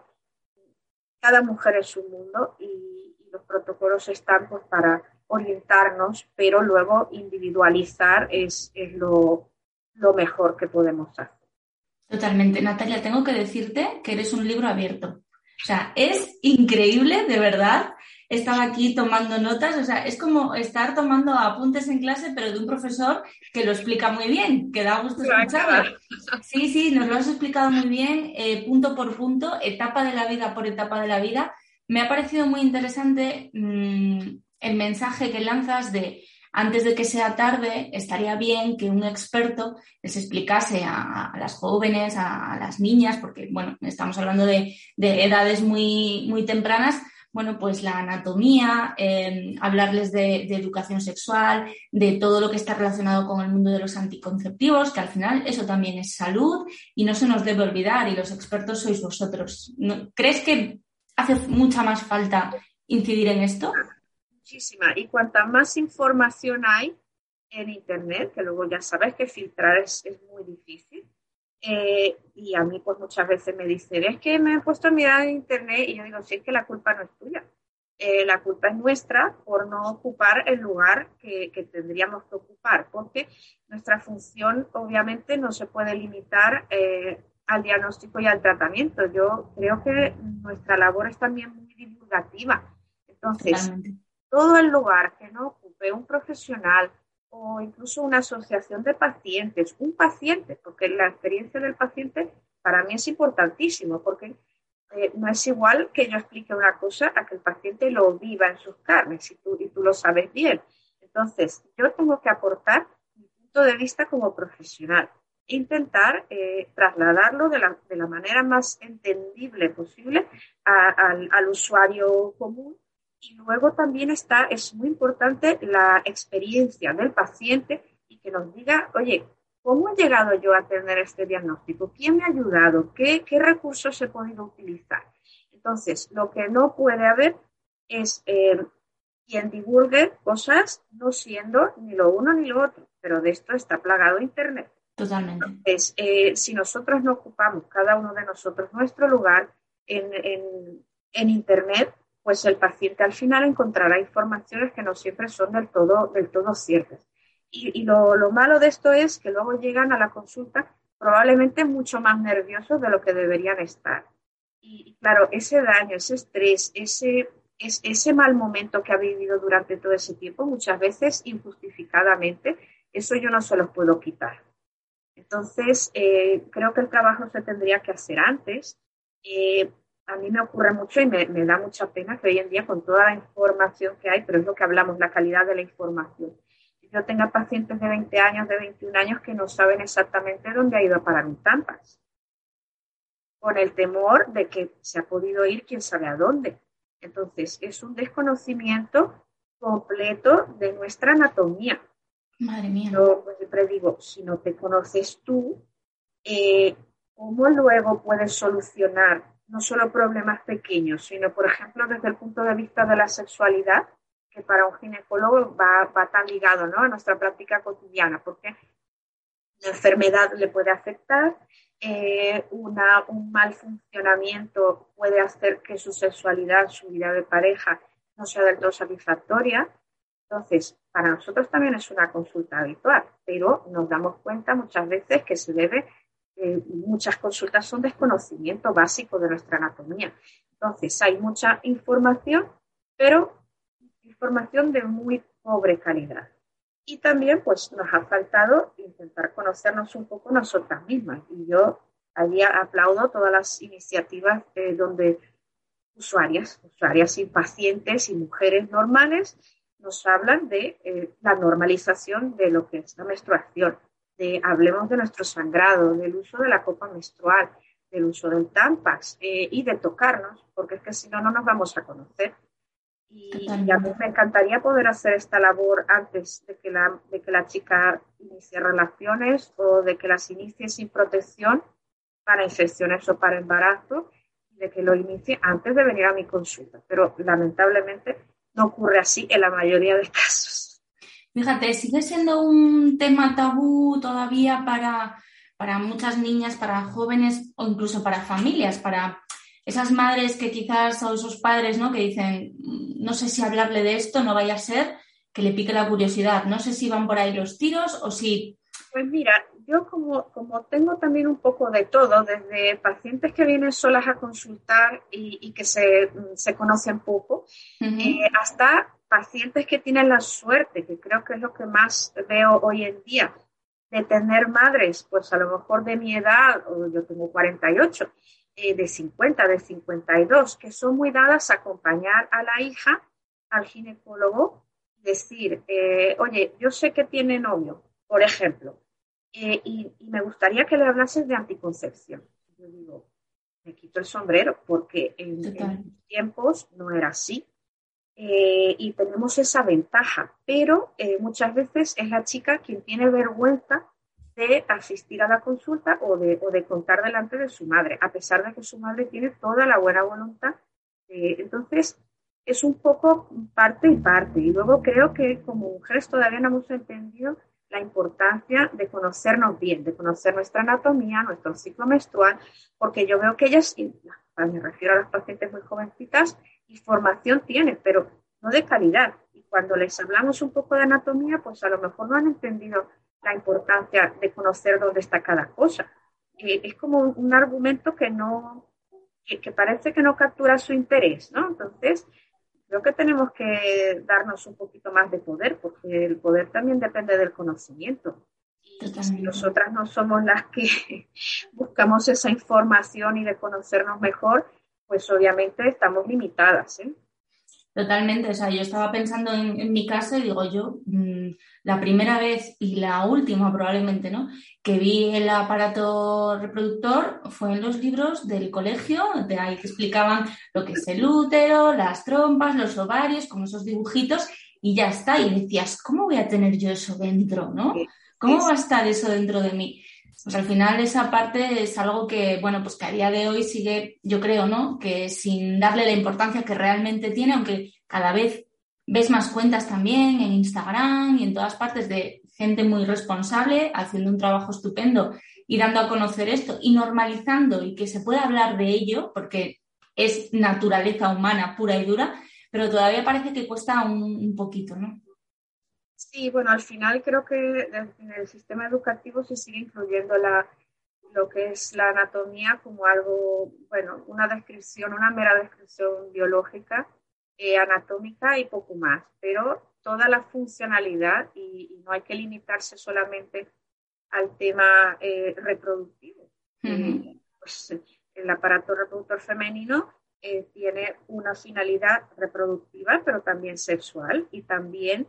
cada mujer es un mundo y, los protocolos están pues, para orientarnos, pero luego individualizar es, es lo, lo mejor que podemos hacer. Totalmente. Natalia, tengo que decirte que eres un libro abierto. O sea, es increíble, de verdad. Estaba aquí tomando notas, o sea, es como estar tomando apuntes en clase, pero de un profesor que lo explica muy bien, que da gusto escucharlo. Sí, sí, nos lo has explicado muy bien, eh, punto por punto, etapa de la vida por etapa de la vida. Me ha parecido muy interesante mmm, el mensaje que lanzas de antes de que sea tarde, estaría bien que un experto les explicase a, las jóvenes, a, las niñas, porque bueno, estamos hablando de, edades muy, muy tempranas, bueno, pues la anatomía, em, hablarles de, educación sexual, de todo lo que está relacionado con el mundo de los anticonceptivos, que al final eso también es salud y no se nos debe olvidar y los expertos sois vosotros. ¿Crees que hace mucha más falta incidir en esto? muchísima. Y cuanta más información hay en Internet, que luego ya sabes que filtrar es muy difícil, eh, y a mí pues muchas veces me dicen, es que me he puesto a mirar en Internet y yo digo, sí, es que la culpa no es tuya. Eh, la culpa es nuestra por no ocupar el lugar que, que, tendríamos que ocupar, porque nuestra función obviamente no se puede limitar eh, al diagnóstico y al tratamiento. Yo creo que nuestra labor es también muy divulgativa. Entonces, todo el lugar que no ocupe un profesional o incluso una asociación de pacientes, un paciente, porque la experiencia del paciente para mí es importantísimo, porque eh, no es igual que yo explique una cosa a que el paciente lo viva en sus carnes y tú, y tú lo sabes bien. Entonces, yo tengo que aportar mi punto de vista como profesional, intentar eh, trasladarlo de la, de la, manera más entendible posible al, al usuario común y luego también está, es muy importante la experiencia del paciente y que nos diga, oye, ¿cómo he llegado yo a tener este diagnóstico? ¿Quién me ha ayudado? ¿Qué, qué recursos he podido utilizar? Entonces, lo que no puede haber es eh, quien divulgue cosas no siendo ni lo uno ni lo otro, pero de esto está plagado Internet. Totalmente. Entonces, eh, si nosotros no ocupamos, cada uno de nosotros, nuestro lugar en, Internet, pues el paciente al final encontrará informaciones que no siempre son del todo, del todo ciertas. Y, lo, lo, malo de esto es que luego llegan a la consulta probablemente mucho más nerviosos de lo que deberían estar. Y, claro, ese daño, ese estrés, ese, ese mal momento que ha vivido durante todo ese tiempo, muchas veces injustificadamente, eso yo no se los puedo quitar. Entonces, eh, creo que el trabajo se tendría que hacer antes. Eh, a mí me ocurre mucho y me, da mucha pena que hoy en día con toda la información que hay, pero es lo que hablamos, la calidad de la información. Yo tenga pacientes de 20 años, de 21 años que no saben exactamente dónde ha ido a parar un tampas, con el temor de que se ha podido ir quién sabe a dónde. Entonces, es un desconocimiento completo de nuestra anatomía. Madre mía. Yo pues, siempre digo, si no te conoces tú, eh, ¿cómo luego puedes solucionar no solo problemas pequeños, sino, por ejemplo, desde el punto de vista de la sexualidad, que para un ginecólogo va, va tan ligado ¿no? a nuestra práctica cotidiana, porque la enfermedad le puede afectar, eh, una, un mal funcionamiento puede hacer que su sexualidad, su vida de pareja no sea del todo satisfactoria. Entonces, para nosotros también es una consulta habitual, pero nos damos cuenta muchas veces que se debe, eh, muchas consultas son desconocimiento básico de nuestra anatomía. Entonces, hay mucha información, pero información de muy pobre calidad. Y también, pues, nos ha faltado intentar conocernos un poco nosotras mismas. Y yo allí aplaudo todas las iniciativas eh, donde usuarias, usuarias y pacientes y mujeres normales nos hablan de eh, la normalización de lo que es la menstruación, de hablemos de nuestro sangrado, del uso de la copa menstrual, del uso del tampax eh, y de tocarnos, porque es que si no, no nos vamos a conocer. Y, a mí me encantaría poder hacer esta labor antes de que, la, de que la chica inicie relaciones o de que las inicie sin protección para infecciones o para embarazo, de que lo inicie antes de venir a mi consulta. Pero lamentablemente no ocurre así en la mayoría de casos. Fíjate, sigue siendo un tema tabú todavía para, para muchas niñas, para jóvenes o incluso para familias, para esas madres que quizás o esos padres ¿no? que dicen, no sé si hablarle de esto, no vaya a ser que le pique la curiosidad. No sé si van por ahí los tiros o si... Pues mira, yo como, como tengo también un poco de todo, desde pacientes que vienen solas a consultar y, que se, se, conocen poco, eh, hasta pacientes que tienen la suerte, que creo que es lo que más veo hoy en día, de tener madres, pues a lo mejor de mi edad, o yo tengo 48, eh, de 50, de 52, que son muy dadas a acompañar a la hija al ginecólogo, decir, eh, oye, yo sé que tiene novio, por ejemplo, eh, y, me gustaría que le hablases de anticoncepción. Yo digo, me quito el sombrero porque en, en tiempos no era así. Eh, y tenemos esa ventaja, pero eh, muchas veces es la chica quien tiene vergüenza de asistir a la consulta o de, o de, contar delante de su madre, a pesar de que su madre tiene toda la buena voluntad. entonces, es un poco parte y parte. Y luego creo que como mujeres todavía no hemos entendido la importancia de conocernos bien, de conocer nuestra anatomía, nuestro ciclo menstrual, porque yo veo que ellas, me refiero a las pacientes muy jovencitas, información tienen, pero no de calidad. Y cuando les hablamos un poco de anatomía, pues a lo mejor no han entendido la importancia de conocer dónde está cada cosa. Eh, es como un, argumento que no, que, que, parece que no captura su interés, ¿no? Entonces, creo que tenemos que darnos un poquito más de poder, porque el poder también depende del conocimiento. Y si nosotras no somos las que buscamos esa información y de conocernos mejor, pues obviamente estamos limitadas. ¿eh? Totalmente, o sea, yo estaba pensando en, mi caso y digo yo, mm, la primera vez y la última probablemente, ¿no? Que vi el aparato reproductor fue en los libros del colegio, de ahí que explicaban lo que es el útero, las trompas, los ovarios, con esos dibujitos y ya está. Y decías, ¿cómo voy a tener yo eso dentro, no? ¿Cómo va a estar eso dentro de mí? Pues al final esa parte es algo que, bueno, pues que a día de hoy sigue, yo creo, ¿no? Que sin darle la importancia que realmente tiene, aunque cada vez ves más cuentas también en Instagram y en todas partes de gente muy responsable haciendo un trabajo estupendo y dando a conocer esto y normalizando y que se pueda hablar de ello, porque es naturaleza humana pura y dura, pero todavía parece que cuesta un, poquito, ¿no? Sí, bueno, al final creo que en el sistema educativo se sigue incluyendo la, lo que es la anatomía como algo, bueno, una descripción, una mera descripción biológica, eh, anatómica y poco más, pero toda la funcionalidad y, y, no hay que limitarse solamente al tema eh, reproductivo. Eh, pues, el aparato reproductor femenino eh, tiene una finalidad reproductiva, pero también sexual y también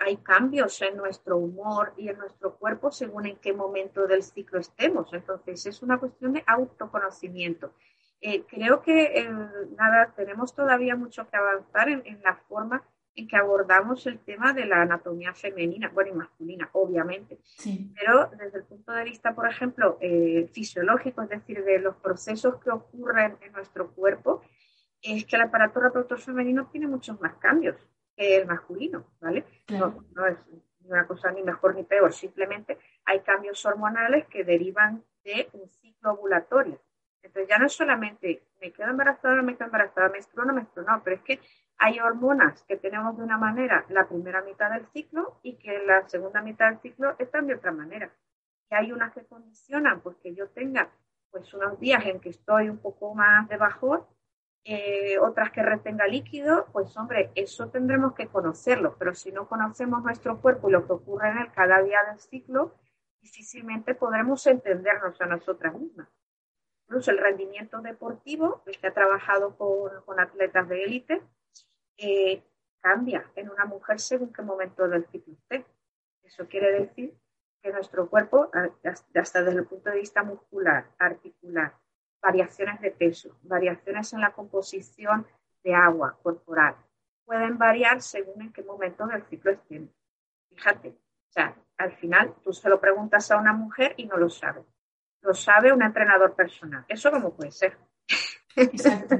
hay cambios en nuestro humor y en nuestro cuerpo según en qué momento del ciclo estemos. Entonces, es una cuestión de autoconocimiento. creo que nada, tenemos todavía mucho que avanzar en, en la forma en que abordamos el tema de la anatomía femenina, bueno, y masculina, obviamente, pero desde el punto de vista, por ejemplo, eh, fisiológico, es decir, de los procesos que ocurren en nuestro cuerpo, es que el aparato reproductor femenino tiene muchos más cambios que el masculino, ¿vale? No, no es una cosa ni mejor ni peor, simplemente hay cambios hormonales que derivan de un ciclo ovulatorio. Entonces ya no es solamente me quedo embarazada, no me quedo embarazada, menstruo, no menstruo, no, pero es que hay hormonas que tenemos de una manera la primera mitad del ciclo y que la segunda mitad del ciclo están de otra manera. Y hay unas que condicionan pues que yo tenga pues unos días en que estoy un poco más de bajón, eh, otras que retenga líquido, pues hombre, eso tendremos que conocerlo, pero si no conocemos nuestro cuerpo y lo que ocurre en él cada día del ciclo, difícilmente podremos entendernos a nosotras mismas. Incluso el rendimiento deportivo, el que ha trabajado con, con atletas de élite, eh, cambia en una mujer según qué momento del ciclo esté. Eso quiere decir que nuestro cuerpo, hasta desde el punto de vista muscular, articular, variaciones de peso, variaciones en la composición de agua corporal, pueden variar según en qué momento del ciclo estén. Fíjate, o sea, al final tú se lo preguntas a una mujer y no lo sabe. Lo sabe un entrenador personal. ¿Eso cómo puede ser? Exacto.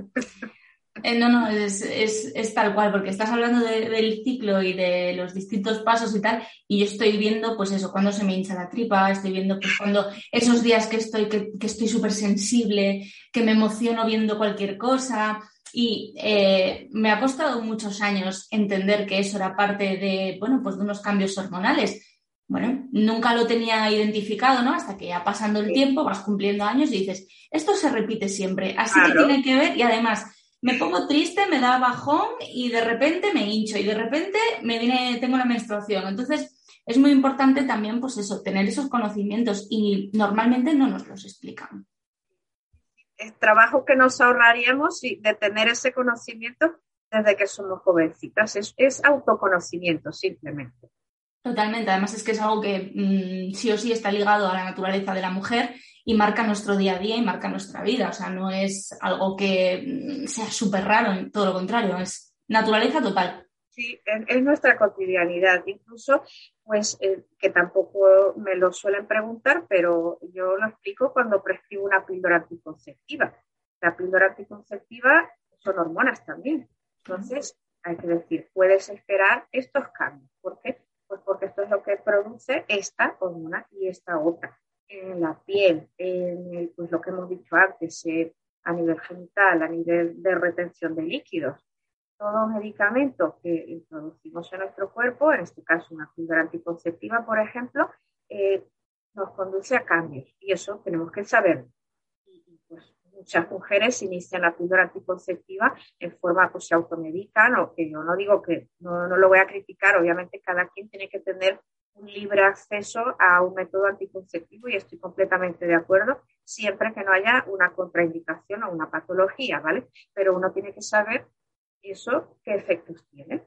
Eh, no, no, es, es, es, tal cual, porque estás hablando del ciclo y de los distintos pasos y tal, y yo estoy viendo, pues eso, cuando se me hincha la tripa, estoy viendo, pues cuando esos días que estoy, que, que estoy súper sensible, que me emociono viendo cualquier cosa, y eh, me ha costado muchos años entender que eso era parte de, bueno, pues de unos cambios hormonales. Bueno, nunca lo tenía identificado, ¿no? Hasta que ya pasando el tiempo, vas cumpliendo años y dices, esto se repite siempre, así que tiene que ver, y además, me pongo triste, me da bajón y de repente me hincho y de repente me viene, tengo la menstruación. Entonces, es muy importante también, pues eso, tener esos conocimientos y normalmente no nos los explican. Es trabajo que nos ahorraríamos de tener ese conocimiento desde que somos jovencitas. Es, autoconocimiento, simplemente. Totalmente. Además es que es algo que mm, sí o sí está ligado a la naturaleza de la mujer y marca nuestro día a día y marca nuestra vida. O sea, no es algo que mm, sea súper raro, todo lo contrario, es naturaleza total. Sí, es, nuestra cotidianidad. Incluso, pues, eh, que tampoco me lo suelen preguntar, pero yo lo explico cuando prescribo una píldora anticonceptiva. La píldora anticonceptiva son hormonas también. Entonces, hay que decir, puedes esperar estos cambios. ¿Por qué? Pues porque esto es lo que produce esta hormona y esta otra en la piel, en pues lo que hemos dicho antes, eh, a nivel genital, a nivel de retención de líquidos. Todo medicamento que introducimos en nuestro cuerpo, en este caso una píldora anticonceptiva, por ejemplo, eh, nos conduce a cambios y eso tenemos que saber. Muchas mujeres inician la píldora anticonceptiva en forma, pues se automedican, o que yo no digo que no, no lo voy a criticar, obviamente cada quien tiene que tener un libre acceso a un método anticonceptivo y estoy completamente de acuerdo, siempre que no haya una contraindicación o una patología, ¿vale? Pero uno tiene que saber eso, qué efectos tiene,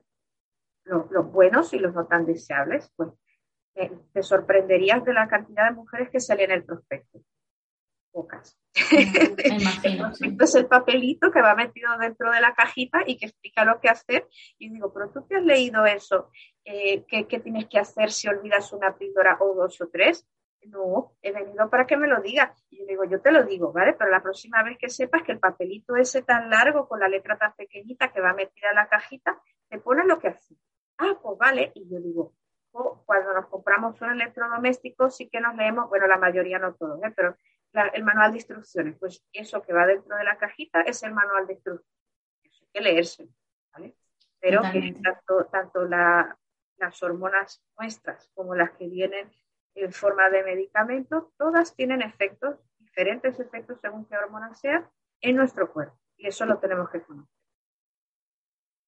los, buenos y los no tan deseables. Pues te sorprenderías de la cantidad de mujeres que salen en el prospecto. Pocas. es el papelito que va metido dentro de la cajita y que explica lo que hacer. Y digo, pero tú te has leído eso, eh, ¿qué, tienes que hacer si olvidas una píldora o dos o tres? No, he venido para que me lo digas. Y yo digo, yo te lo digo, ¿vale? Pero la próxima vez que sepas que el papelito ese tan largo con la letra tan pequeñita que va metida en la cajita, te pone lo que hace. Ah, pues vale. Y yo digo, oh, cuando nos compramos un electrodoméstico sí que nos leemos, bueno, la mayoría no todos, ¿eh? pero el manual de instrucciones, pues eso que va dentro de la cajita es el manual de instrucciones. Eso hay que leerse, ¿vale? Pero que tanto, tanto las hormonas nuestras como las que vienen en forma de medicamentos, todas tienen efectos, diferentes efectos según qué hormona sea, en nuestro cuerpo. Y eso lo tenemos que conocer.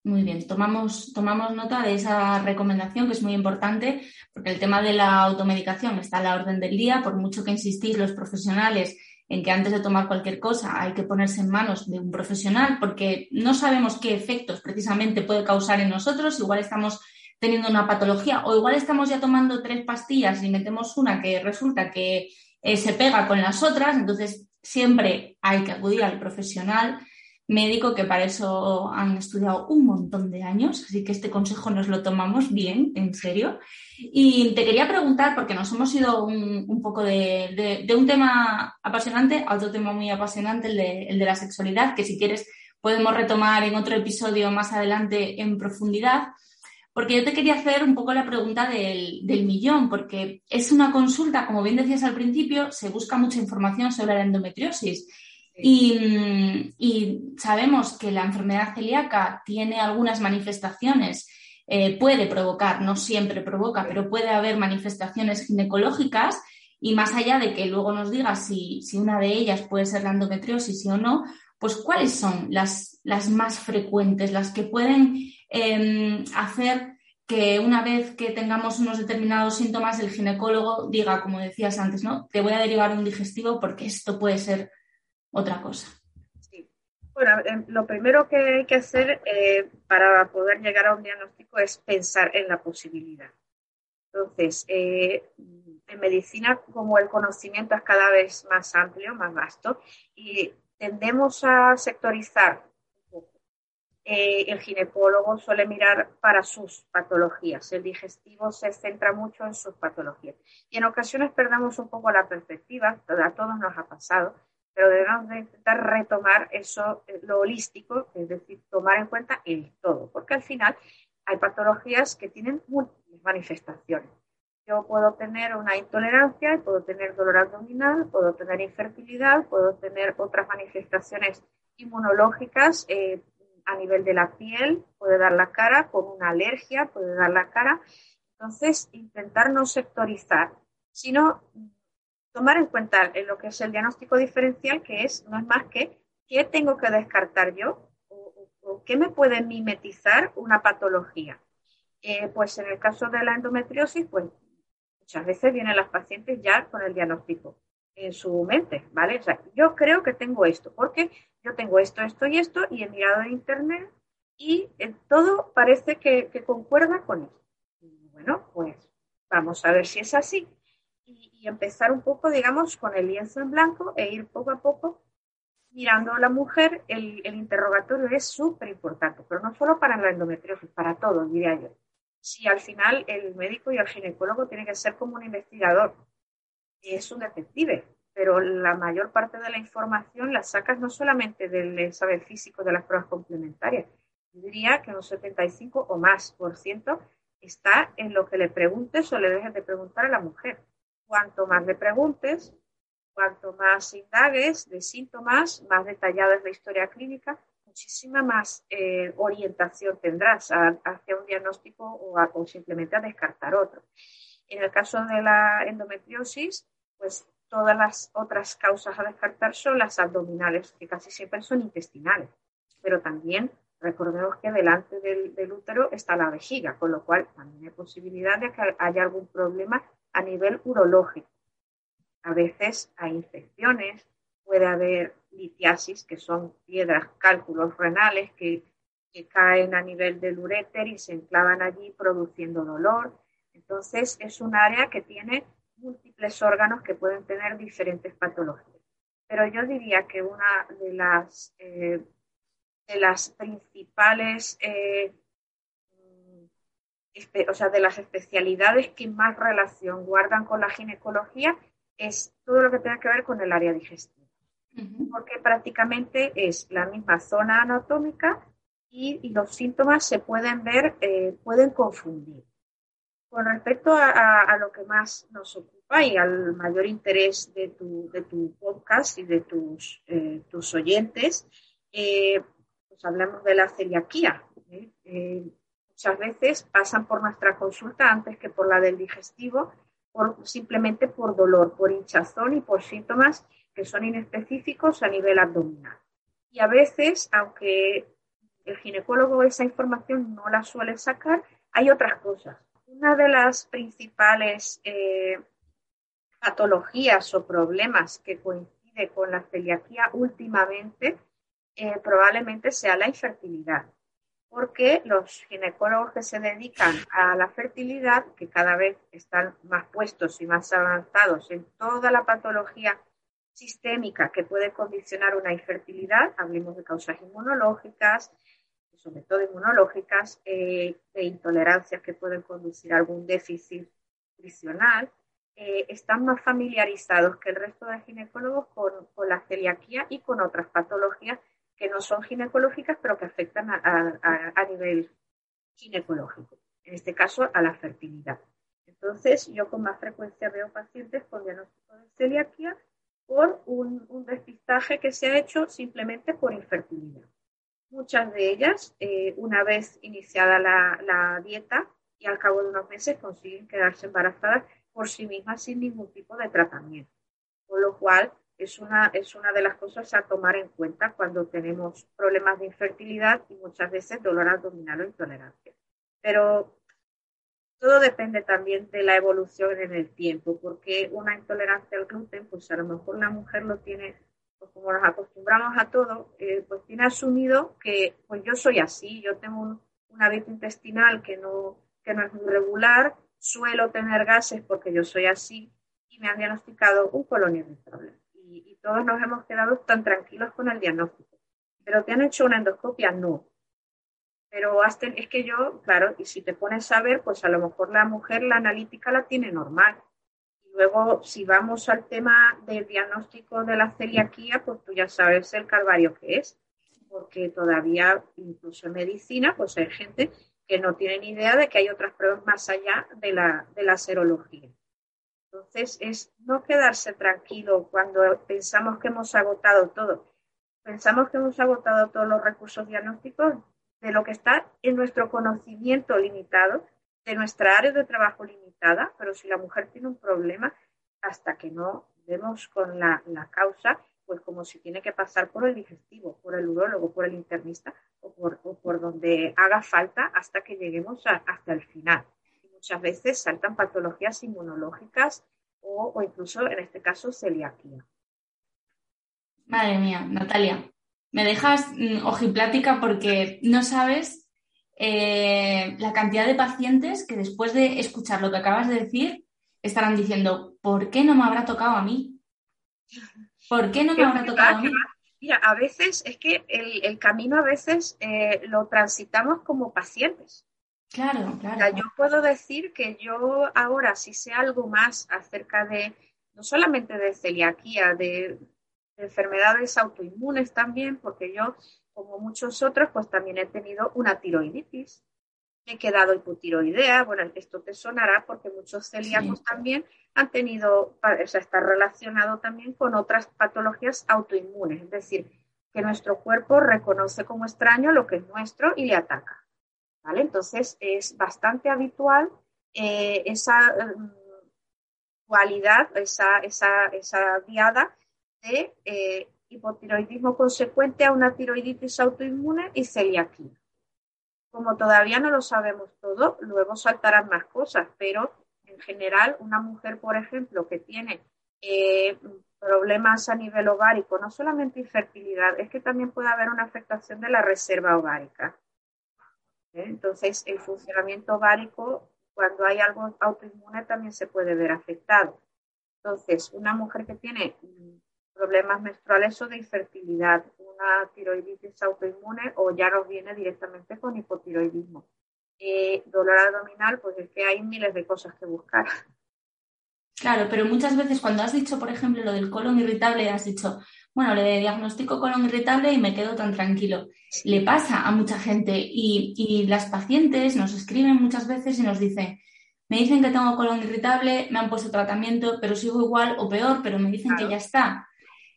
Muy bien, tomamos, tomamos nota de esa recomendación que es muy importante porque el tema de la automedicación está a la orden del día, por mucho que insistís los profesionales en que antes de tomar cualquier cosa hay que ponerse en manos de un profesional porque no sabemos qué efectos precisamente puede causar en nosotros, igual estamos teniendo una patología o igual estamos ya tomando tres pastillas y metemos una que resulta que eh, se pega con las otras, entonces siempre hay que acudir al profesional médico que para eso han estudiado un montón de años, así que este consejo nos lo tomamos bien, en serio. Y te quería preguntar, porque nos hemos ido un, poco de, un tema apasionante a otro tema muy apasionante, el de, la sexualidad, que si quieres podemos retomar en otro episodio más adelante en profundidad. Porque yo te quería hacer un poco la pregunta del, millón, porque es una consulta, como bien decías al principio, se busca mucha información sobre la endometriosis y, sabemos que la enfermedad celíaca tiene algunas manifestaciones, eh, puede provocar, no siempre provoca, pero puede haber manifestaciones ginecológicas y más allá de que luego nos diga si, una de ellas puede ser la endometriosis o no, pues cuáles son las, las más frecuentes, las que pueden em, hacer que una vez que tengamos unos determinados síntomas, el ginecólogo diga, como decías antes, ¿no? Te voy a derivar un digestivo porque esto puede ser otra cosa. Sí. Bueno, em, lo primero que hay que hacer eh, para poder llegar a un diagnóstico es pensar en la posibilidad. Entonces, eh, en medicina, como el conocimiento es cada vez más amplio, más vasto, y tendemos a sectorizar. Eh, el ginecólogo suele mirar para sus patologías, el digestivo se centra mucho en sus patologías. Y en ocasiones perdemos un poco la perspectiva, a todos nos ha pasado, pero debemos de intentar retomar eso, eh, lo holístico, es decir, tomar en cuenta el todo, porque al final hay patologías que tienen múltiples manifestaciones. Yo puedo tener una intolerancia, puedo tener dolor abdominal, puedo tener infertilidad, puedo tener otras manifestaciones inmunológicas eh, a nivel de la piel, puede dar la cara, con una alergia puede dar la cara. Entonces, intentar no sectorizar, sino tomar en cuenta en lo que es el diagnóstico diferencial, que es no es más que qué tengo que descartar yo o, qué me puede mimetizar una patología. Eh, pues en el caso de la endometriosis, pues muchas veces vienen las pacientes ya con el diagnóstico en su mente, ¿vale? O sea, yo creo que tengo esto, porque yo tengo esto, esto y esto, y he mirado en internet y eh, todo parece que, que concuerda con esto. Bueno, pues vamos a ver si es así y, empezar un poco, digamos, con el lienzo en blanco e ir poco a poco mirando a la mujer. El, interrogatorio es súper importante, pero no solo para la endometriosis, para todo, diría yo. Si al final el médico y el ginecólogo tienen que ser como un investigador, es un detective, pero la mayor parte de la información la sacas no solamente del saber físico de las pruebas complementarias, yo diría que un 75 o más por ciento está en lo que le preguntes o le dejes de preguntar a la mujer cuanto más le preguntes, cuanto más indagues de síntomas, más detallada es la historia clínica, muchísima más eh, orientación tendrás hacia un diagnóstico o, simplemente a descartar otro. En el caso de la endometriosis, pues todas las otras causas a descartar son las abdominales, que casi siempre son intestinales, pero también recordemos que delante del, del útero está la vejiga, con lo cual también hay posibilidad de que haya algún problema a nivel urológico. A veces hay infecciones, puede haber litiasis, que son piedras, cálculos renales que, caen a nivel del uréter y se enclavan allí produciendo dolor. Entonces es un área que tiene múltiples órganos que pueden tener diferentes patologías. pero yo diría que una de las, eh, de las principales, eh, o sea, de las especialidades que más relación guardan con la ginecología es todo lo que tenga que ver con el área digestiva, porque prácticamente es la misma zona anatómica y, los síntomas se pueden ver, eh, pueden confundir. Con respecto a, lo que más nos ocupa y al mayor interés de tu, de tu podcast y de tus, eh, tus oyentes, eh, pues hablamos de la celiaquía. Muchas veces pasan por nuestra consulta antes que por la del digestivo, simplemente por dolor, por hinchazón y por síntomas que son inespecíficos a nivel abdominal. Y a veces, aunque el ginecólogo esa información no la suele sacar, hay otras cosas. Una de las principales eh, patologías o problemas que coincide con la celiaquía últimamente eh, probablemente sea la infertilidad, porque los ginecólogos que se dedican a la fertilidad, que cada vez están más puestos y más avanzados en toda la patología sistémica que puede condicionar una infertilidad, hablemos de causas inmunológicas, sobre todo inmunológicas, eh, e intolerancias que pueden conducir a algún déficit nutricional, eh, están más familiarizados que el resto de ginecólogos con, la celiaquía y con otras patologías que no son ginecológicas, pero que afectan a, nivel ginecológico, en este caso a la fertilidad. Entonces, yo con más frecuencia veo pacientes con diagnóstico de celiaquía por un, un despistaje que se ha hecho simplemente por infertilidad. Muchas de ellas, eh, una vez iniciada la, dieta y al cabo de unos meses, consiguen quedarse embarazadas por sí mismas sin ningún tipo de tratamiento. Con lo cual, es una, es una de las cosas a tomar en cuenta cuando tenemos problemas de infertilidad y muchas veces dolor abdominal o intolerancia. Pero todo depende también de la evolución en el tiempo, porque una intolerancia al gluten, pues a lo mejor la mujer lo tiene pues como nos acostumbramos a todo, eh, pues tiene asumido que pues yo soy así, yo tengo un, hábito intestinal que no, que no es muy regular, suelo tener gases porque yo soy así y me han diagnosticado un colon irritable. Y, y todos nos hemos quedado tan tranquilos con el diagnóstico. ¿Pero te han hecho una endoscopia? No. Pero es que yo, claro, y si te pones a ver, pues a lo mejor la mujer la analítica la tiene normal Luego, si vamos al tema del diagnóstico de la celiaquía, pues tú ya sabes el calvario que es, porque todavía, incluso en medicina, pues hay gente que no tiene ni idea de que hay otras pruebas más allá de la, de la serología. Entonces, es no quedarse tranquilo cuando pensamos que hemos agotado todo. Pensamos que hemos agotado todos los recursos diagnósticos de lo que está en nuestro conocimiento limitado, de nuestra área de trabajo limitada pero si la mujer tiene un problema, hasta que no vemos con la, causa, pues como si tiene que pasar por el digestivo, por el urólogo, por el internista o por, por donde haga falta hasta que lleguemos hasta el final. Muchas veces saltan patologías inmunológicas o, incluso, en este caso, celiaquía. Madre mía, Natalia, me dejas mm, ojiplática porque no sabes eh, la cantidad de pacientes que después de escuchar lo que acabas de decir estarán diciendo, ¿por qué no me habrá tocado a mí? ¿Por qué no me habrá tocado a mí? Mira, a veces es que el, camino a veces eh, lo transitamos como pacientes. Claro, claro. yo puedo decir que yo ahora si sé algo más acerca de, no solamente de celiaquía, de enfermedades autoinmunes también, porque yo como muchos otros, pues también he tenido una tiroiditis. Me he quedado hipotiroidea. Bueno, esto te sonará porque muchos celíacos también han tenido, o sea, está relacionado también con otras patologías autoinmunes. Es decir, que nuestro cuerpo reconoce como extraño lo que es nuestro y le ataca. Entonces es bastante habitual eh, esa mm, cualidad, esa, esa, esa diada de eh, hipotiroidismo consecuente a una tiroiditis autoinmune y celiaquía. Como todavía no lo sabemos todo, luego saltarán más cosas, pero en general una mujer, por ejemplo, que tiene eh, problemas a nivel ovárico, no solamente infertilidad, es que también puede haber una afectación de la reserva ovárica. ¿Eh? Entonces, el funcionamiento ovárico, cuando hay algo autoinmune, también se puede ver afectado. Entonces, una mujer que tiene problemas menstruales o de infertilidad, una tiroiditis autoinmune o ya nos viene directamente con hipotiroidismo. Eh, dolor abdominal, pues es que hay miles de cosas que buscar. Claro, pero muchas veces cuando has dicho, por ejemplo, lo del colon irritable, has dicho, bueno, le diagnostico colon irritable y me quedo tan tranquilo. Le pasa a mucha gente y, y las pacientes nos escriben muchas veces y nos dicen, me dicen que tengo colon irritable, me han puesto tratamiento, pero sigo igual o peor, pero me dicen que ya está.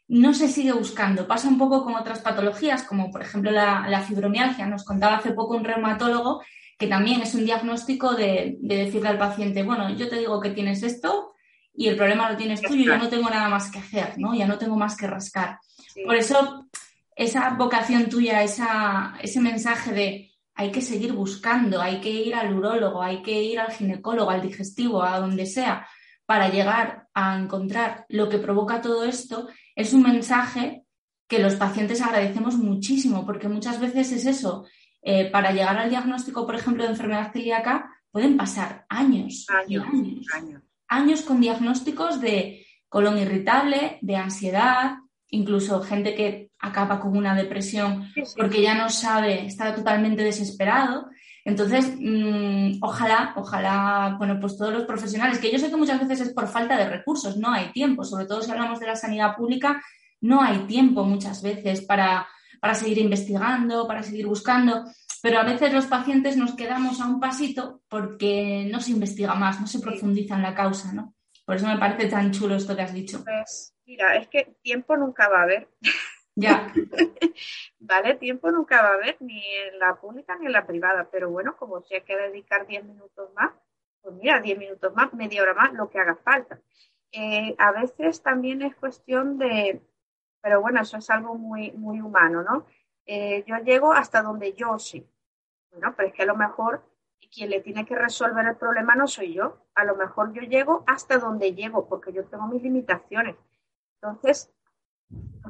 No se sigue buscando. Pasa un poco con otras patologías, como por ejemplo la, fibromialgia. Nos contaba hace poco un reumatólogo que también es un diagnóstico de, decirle al paciente, bueno, yo te digo que tienes esto y el problema lo tienes tú y yo no tengo nada más que hacer, ¿no? Ya no tengo más que rascar. Por eso, esa vocación tuya, esa, ese mensaje de hay que seguir buscando, hay que ir al urólogo, hay que ir al ginecólogo, al digestivo, a donde sea, para llegar a encontrar lo que provoca todo esto, es un mensaje que los pacientes agradecemos muchísimo, porque muchas veces es eso. Eh, para llegar al diagnóstico, por ejemplo, de enfermedad celíaca, pueden pasar años, años, años, años con diagnósticos de colon irritable, de ansiedad, incluso gente que acaba con una depresión porque ya no sabe, está totalmente desesperado. Entonces, mm, ojalá, ojalá, bueno, pues todos los profesionales, que yo sé que muchas veces es por falta de recursos, no hay tiempo, sobre todo si hablamos de la sanidad pública, no hay tiempo muchas veces para, para seguir investigando, para seguir buscando, pero a veces los pacientes nos quedamos a un pasito porque no se investiga más, no se profundiza en la causa, ¿no? Por eso me parece tan chulo esto que has dicho. Pues Mira, es que tiempo nunca va a haber. Ya. ¿Vale? Tiempo nunca va a haber, ni en la pública ni en la privada. Pero bueno, como si hay que dedicar 10 minutos más, pues mira, 10 minutos más, media hora más, lo que haga falta. Eh, a veces también es cuestión de, pero bueno, eso es algo muy, muy humano, ¿no? Eh, yo llego hasta donde yo sé. Bueno, pero es que a lo mejor quien le tiene que resolver el problema no soy yo. A lo mejor yo llego hasta donde llego, porque yo tengo mis limitaciones. Entonces,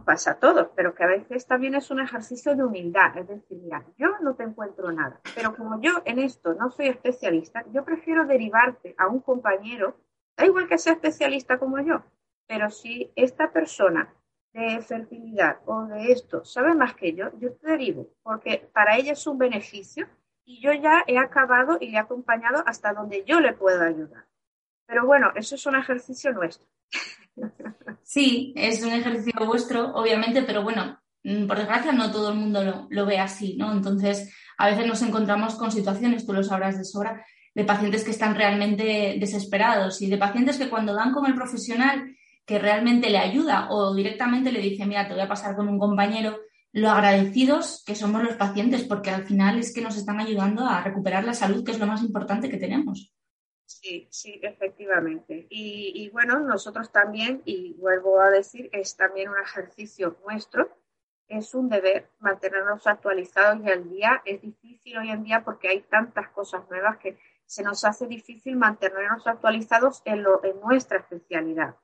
pasa a todos, pero que a veces también es un ejercicio de humildad. Es decir, mira, yo no te encuentro nada, pero como yo en esto no soy especialista, yo prefiero derivarte a un compañero, da igual que sea especialista como yo, pero si esta persona de fertilidad o de esto sabe más que yo, yo te derivo, porque para ella es un beneficio y yo ya he acabado y le he acompañado hasta donde yo le puedo ayudar. Pero bueno, eso es un ejercicio nuestro. Sí, es un ejercicio vuestro, obviamente, pero bueno, mm, por desgracia no todo el mundo lo, ve así, ¿no? Entonces, a veces nos encontramos con situaciones, tú lo sabrás de sobra, de pacientes que están realmente desesperados y de pacientes que cuando dan con el profesional que realmente le ayuda o directamente le dice, mira, te voy a pasar con un compañero, lo agradecidos que somos los pacientes, porque al final es que nos están ayudando a recuperar la salud, que es lo más importante que tenemos. Sí, sí, efectivamente. Y, bueno, nosotros también, y vuelvo a decir, es también un ejercicio nuestro, es un deber mantenernos actualizados y al día. Es difícil hoy en día porque hay tantas cosas nuevas que se nos hace difícil mantenernos actualizados en, nuestra especialidad.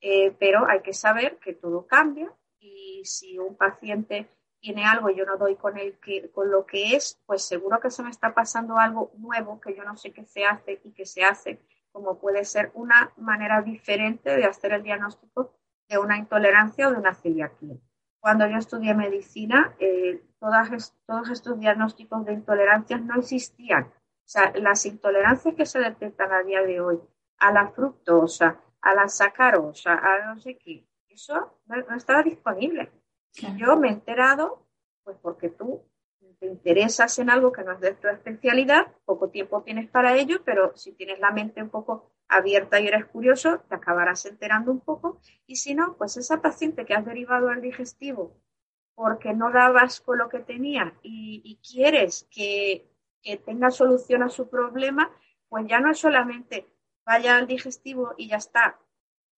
Eh, pero hay que saber que todo cambia y si un paciente tiene algo y yo no doy con, el con lo que es, pues seguro que se me está pasando algo nuevo que yo no sé qué se hace y que se hace, como puede ser una manera diferente de hacer el diagnóstico de una intolerancia o de una celiaquía. Cuando yo estudié medicina, eh, todos estos diagnósticos de intolerancias no existían. O sea, las intolerancias que se detectan a día de hoy a la fructosa, a la sacarosa, a no sé qué, eso no estaba disponible. Yo me he enterado, pues porque tú te interesas en algo que no es de tu especialidad, poco tiempo tienes para ello, pero si tienes la mente un poco abierta y eres curioso, te acabarás enterando un poco. Y si no, pues esa paciente que has derivado al digestivo porque no dabas con lo que tenía y, quieres que, que tenga solución a su problema, pues ya no es solamente vaya al digestivo y ya está,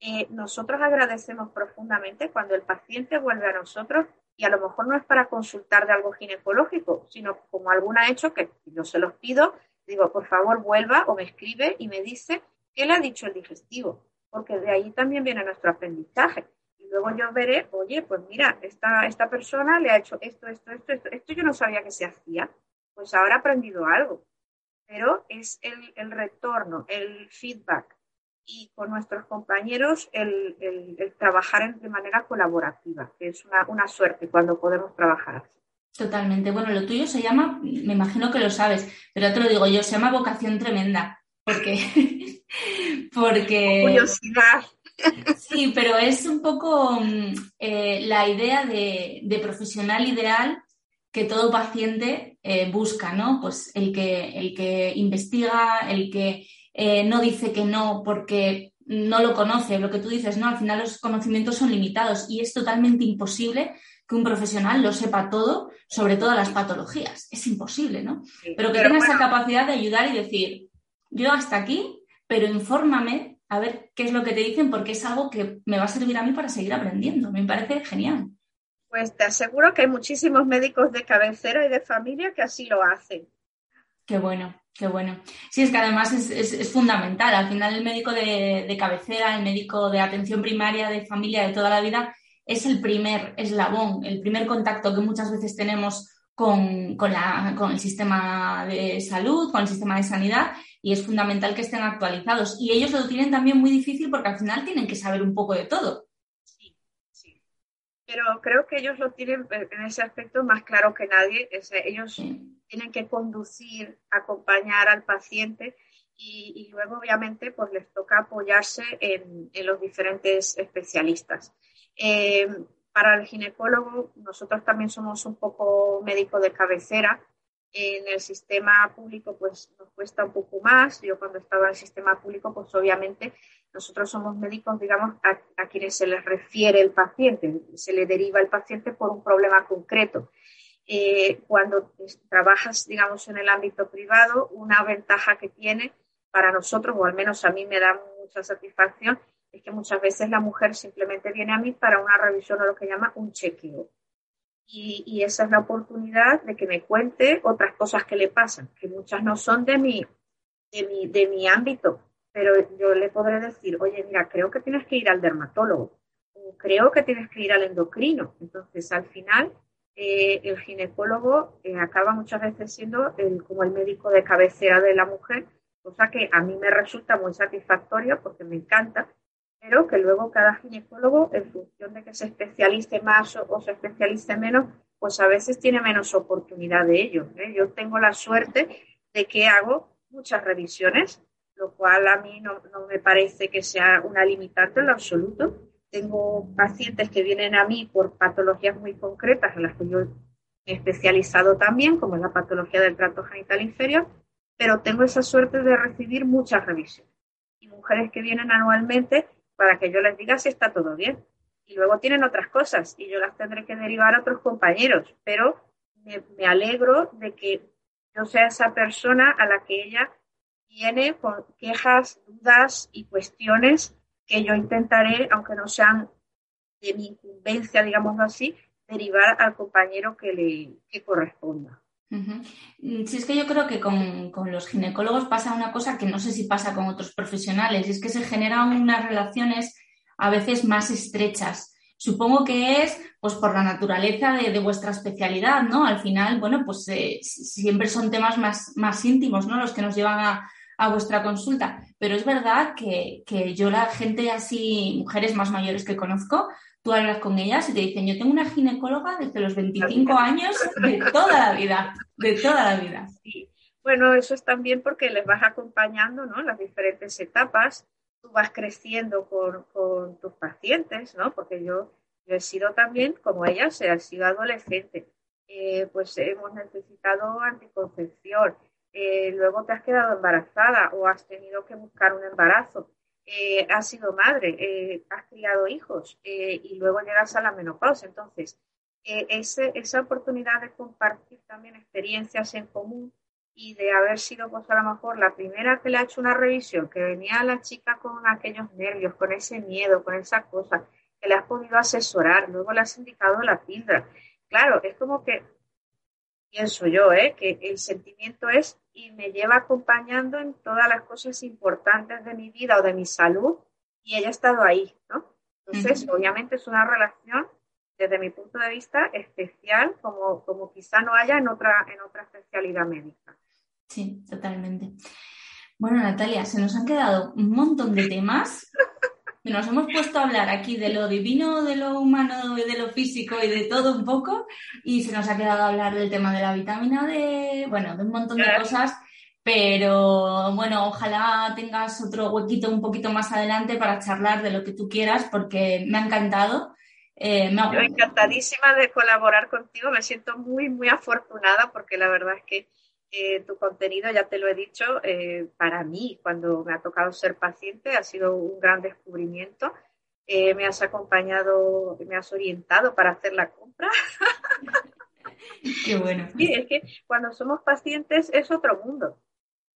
eh, nosotros agradecemos profundamente cuando el paciente vuelve a nosotros y a lo mejor no es para consultar de algo ginecológico, sino como alguna ha hecho que yo se los pido, digo, por favor vuelva o me escribe y me dice qué le ha dicho el digestivo, porque de ahí también viene nuestro aprendizaje. Y luego yo veré, oye, pues mira, esta, esta persona le ha hecho esto, esto, esto, esto, esto yo no sabía que se hacía, pues ahora he aprendido algo. Pero es el, el retorno, el feedback y con nuestros compañeros el, trabajar de manera colaborativa, que es una, una suerte cuando podemos trabajar. Totalmente. Bueno, lo tuyo se llama, me imagino que lo sabes, pero te lo digo yo, se llama vocación tremenda. Porque. porque Curiosidad. Sí, pero es un poco mm, eh, la idea de, profesional ideal que todo paciente eh, busca, ¿no? Pues el que, el que investiga, el que eh, no dice que no porque no lo conoce, lo que tú dices, ¿no? Al final los conocimientos son limitados y es totalmente imposible que un profesional lo sepa todo sobre todas las patologías. Es imposible, ¿no? pero que tenga esa capacidad de ayudar y decir, yo hasta aquí, pero infórmame a ver qué es lo que te dicen porque es algo que me va a servir a mí para seguir aprendiendo. Me parece genial. Pues te aseguro que hay muchísimos médicos de cabecera y de familia que así lo hacen. Qué bueno, qué bueno. Sí, es que además es, fundamental. Al final el médico de, cabecera, el médico de atención primaria, de familia, de toda la vida, es el primer eslabón, el primer contacto que muchas veces tenemos con, el sistema de salud, con el sistema de sanidad, y es fundamental que estén actualizados. Y ellos lo tienen también muy difícil porque al final tienen que saber un poco de todo. Pero creo que ellos lo tienen en ese aspecto más claro que nadie. ellos tienen que conducir, acompañar al paciente y, luego obviamente pues les toca apoyarse en los diferentes especialistas. Eh, para el ginecólogo, nosotros también somos un poco médico de cabecera. En el sistema público, pues nos cuesta un poco más. Yo cuando estaba en el sistema público, pues obviamente nosotros somos médicos, digamos, a, quienes se les refiere el paciente, se le deriva el paciente por un problema concreto. Eh, cuando trabajas, digamos, en el ámbito privado, una ventaja que tiene para nosotros, o al menos a mí me da mucha satisfacción, es que muchas veces la mujer simplemente viene a mí para una revisión o lo que llama un chequeo. Y, esa es la oportunidad de que me cuente otras cosas que le pasan, que muchas no son de mi, de mi, de mi ámbito, pero yo le podré decir, oye, mira, creo que tienes que ir al dermatólogo, creo que tienes que ir al endocrino. Entonces, al final, eh, el ginecólogo eh, acaba muchas veces siendo el, como el médico de cabecera de la mujer, cosa que a mí me resulta muy satisfactorio porque me encanta pero que luego cada ginecólogo, en función de que se especialice más o, se especialice menos, pues a veces tiene menos oportunidad de ello. ¿eh? Yo tengo la suerte de que hago muchas revisiones, lo cual a mí no, me parece que sea una limitante en lo absoluto. Tengo pacientes que vienen a mí por patologías muy concretas en las que yo he especializado también, como es la patología del trato genital inferior, pero tengo esa suerte de recibir muchas revisiones. Y mujeres que vienen anualmente para que yo les diga si está todo bien. Y luego tienen otras cosas y yo las tendré que derivar a otros compañeros, pero me, alegro de que yo sea esa persona a la que ella viene con quejas, dudas y cuestiones que yo intentaré, aunque no sean de mi incumbencia, digámoslo así, derivar al compañero que le que corresponda. Mm, sí, es que yo creo que con, los ginecólogos pasa una cosa que no sé si pasa con otros profesionales, y es que se generan unas relaciones a veces más estrechas. Supongo que es pues por la naturaleza de, vuestra especialidad, ¿no? Al final, bueno, pues eh, siempre son temas más, más íntimos, ¿no? Los que nos llevan a, vuestra consulta. Pero es verdad que, que, yo la gente así, mujeres más mayores que conozco, tú hablas con ellas y te dicen, yo tengo una ginecóloga desde los 25 años de toda la vida, de toda la vida. Bueno, eso es también porque les vas acompañando, ¿no? Las diferentes etapas, tú vas creciendo con, tus pacientes, ¿no? Porque yo, he sido también, como ellas, he sido adolescente. Eh, pues hemos necesitado anticoncepción, eh, luego te has quedado embarazada o has tenido que buscar un embarazo eh, has sido madre, eh, has criado hijos eh, y luego llegas a la menopausia. Entonces, ese, esa oportunidad de compartir también experiencias en común y de haber sido, pues a lo mejor, la primera que le ha hecho una revisión, que venía la chica con aquellos nervios, con ese miedo, con esa cosa, que le has podido asesorar, luego le has indicado la píldora. Claro, es como que pienso yo, ¿eh? que el sentimiento es y me lleva acompañando en todas las cosas importantes de mi vida o de mi salud y ella ha estado ahí, ¿no? Entonces, obviamente es una relación desde mi punto de vista especial como, como quizá no haya en otra, en otra especialidad médica. Sí, totalmente. Bueno, Natalia, se nos han quedado un montón de temas. Nos hemos puesto a hablar aquí de lo divino, de lo humano, de lo físico y de todo un poco. Y se nos ha quedado a hablar del tema de la vitamina D, bueno, de un montón de cosas. Pero bueno, ojalá tengas otro huequito un poquito más adelante para charlar de lo que tú quieras, porque me ha encantado. Eh, me encantadísima de colaborar contigo. Me siento muy, muy afortunada porque la verdad es que tu contenido, ya te lo he dicho, eh, para mí, cuando me ha tocado ser paciente, ha sido un gran descubrimiento. Eh, me has acompañado, me has orientado para hacer la compra. Qué bueno. Sí, es que cuando somos pacientes es otro mundo.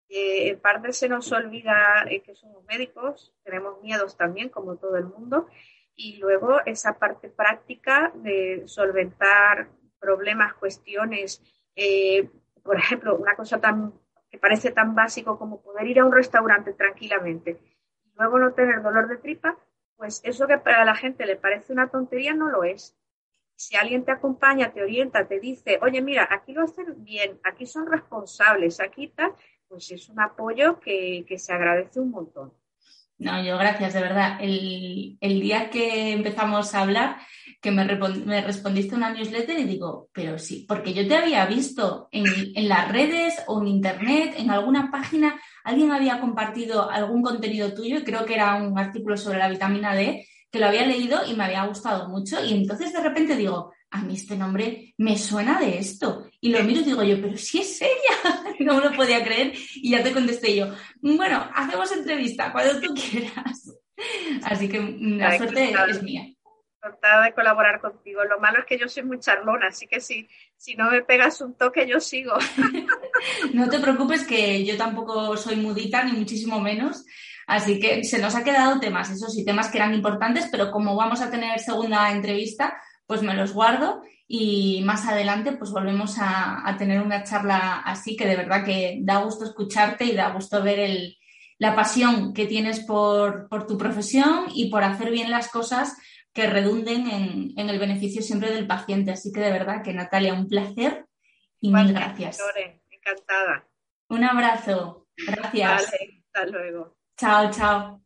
Eh, en parte se nos olvida que somos médicos, tenemos miedos también, como todo el mundo, y luego esa parte práctica de solventar problemas, cuestiones, por ejemplo, una cosa tan que parece tan básico como poder ir a un restaurante tranquilamente y luego no tener dolor de tripa, pues eso que para la gente le parece una tontería no lo es. Si alguien te acompaña, te orienta, te dice, oye, mira, aquí lo hacen bien, aquí son responsables, aquí tal, pues es un apoyo que, que se agradece un montón. No, yo gracias, de verdad. El, el día que empezamos a hablar, que me, me, respondiste una newsletter y digo, pero sí, porque yo te había visto en, en, las redes o en internet, en alguna página, alguien había compartido algún contenido tuyo, y creo que era un artículo sobre la vitamina D, que lo había leído y me había gustado mucho. Y entonces de repente digo, a mí este nombre me suena de esto. Y lo miro y digo yo, pero si es ella. no me lo podía creer. Y ya te contesté yo, bueno, hacemos entrevista cuando tú quieras. Así que la suerte es mía. Encantada de colaborar contigo. Lo malo es que yo soy muy charlona, así que si, si no me pegas un toque, yo sigo. no te preocupes que yo tampoco soy mudita, ni muchísimo menos. Así que se nos ha quedado temas, esos sí, temas que eran importantes, pero como vamos a tener segunda entrevista, pues me los guardo y más adelante pues volvemos a, tener una charla así que de verdad que da gusto escucharte y da gusto ver el, la pasión que tienes por, tu profesión y por hacer bien las cosas que redunden en, el beneficio siempre del paciente. Así que de verdad que Natalia, un placer y mil gracias. encantada. Un abrazo. Gracias. hasta luego. Chao, chao.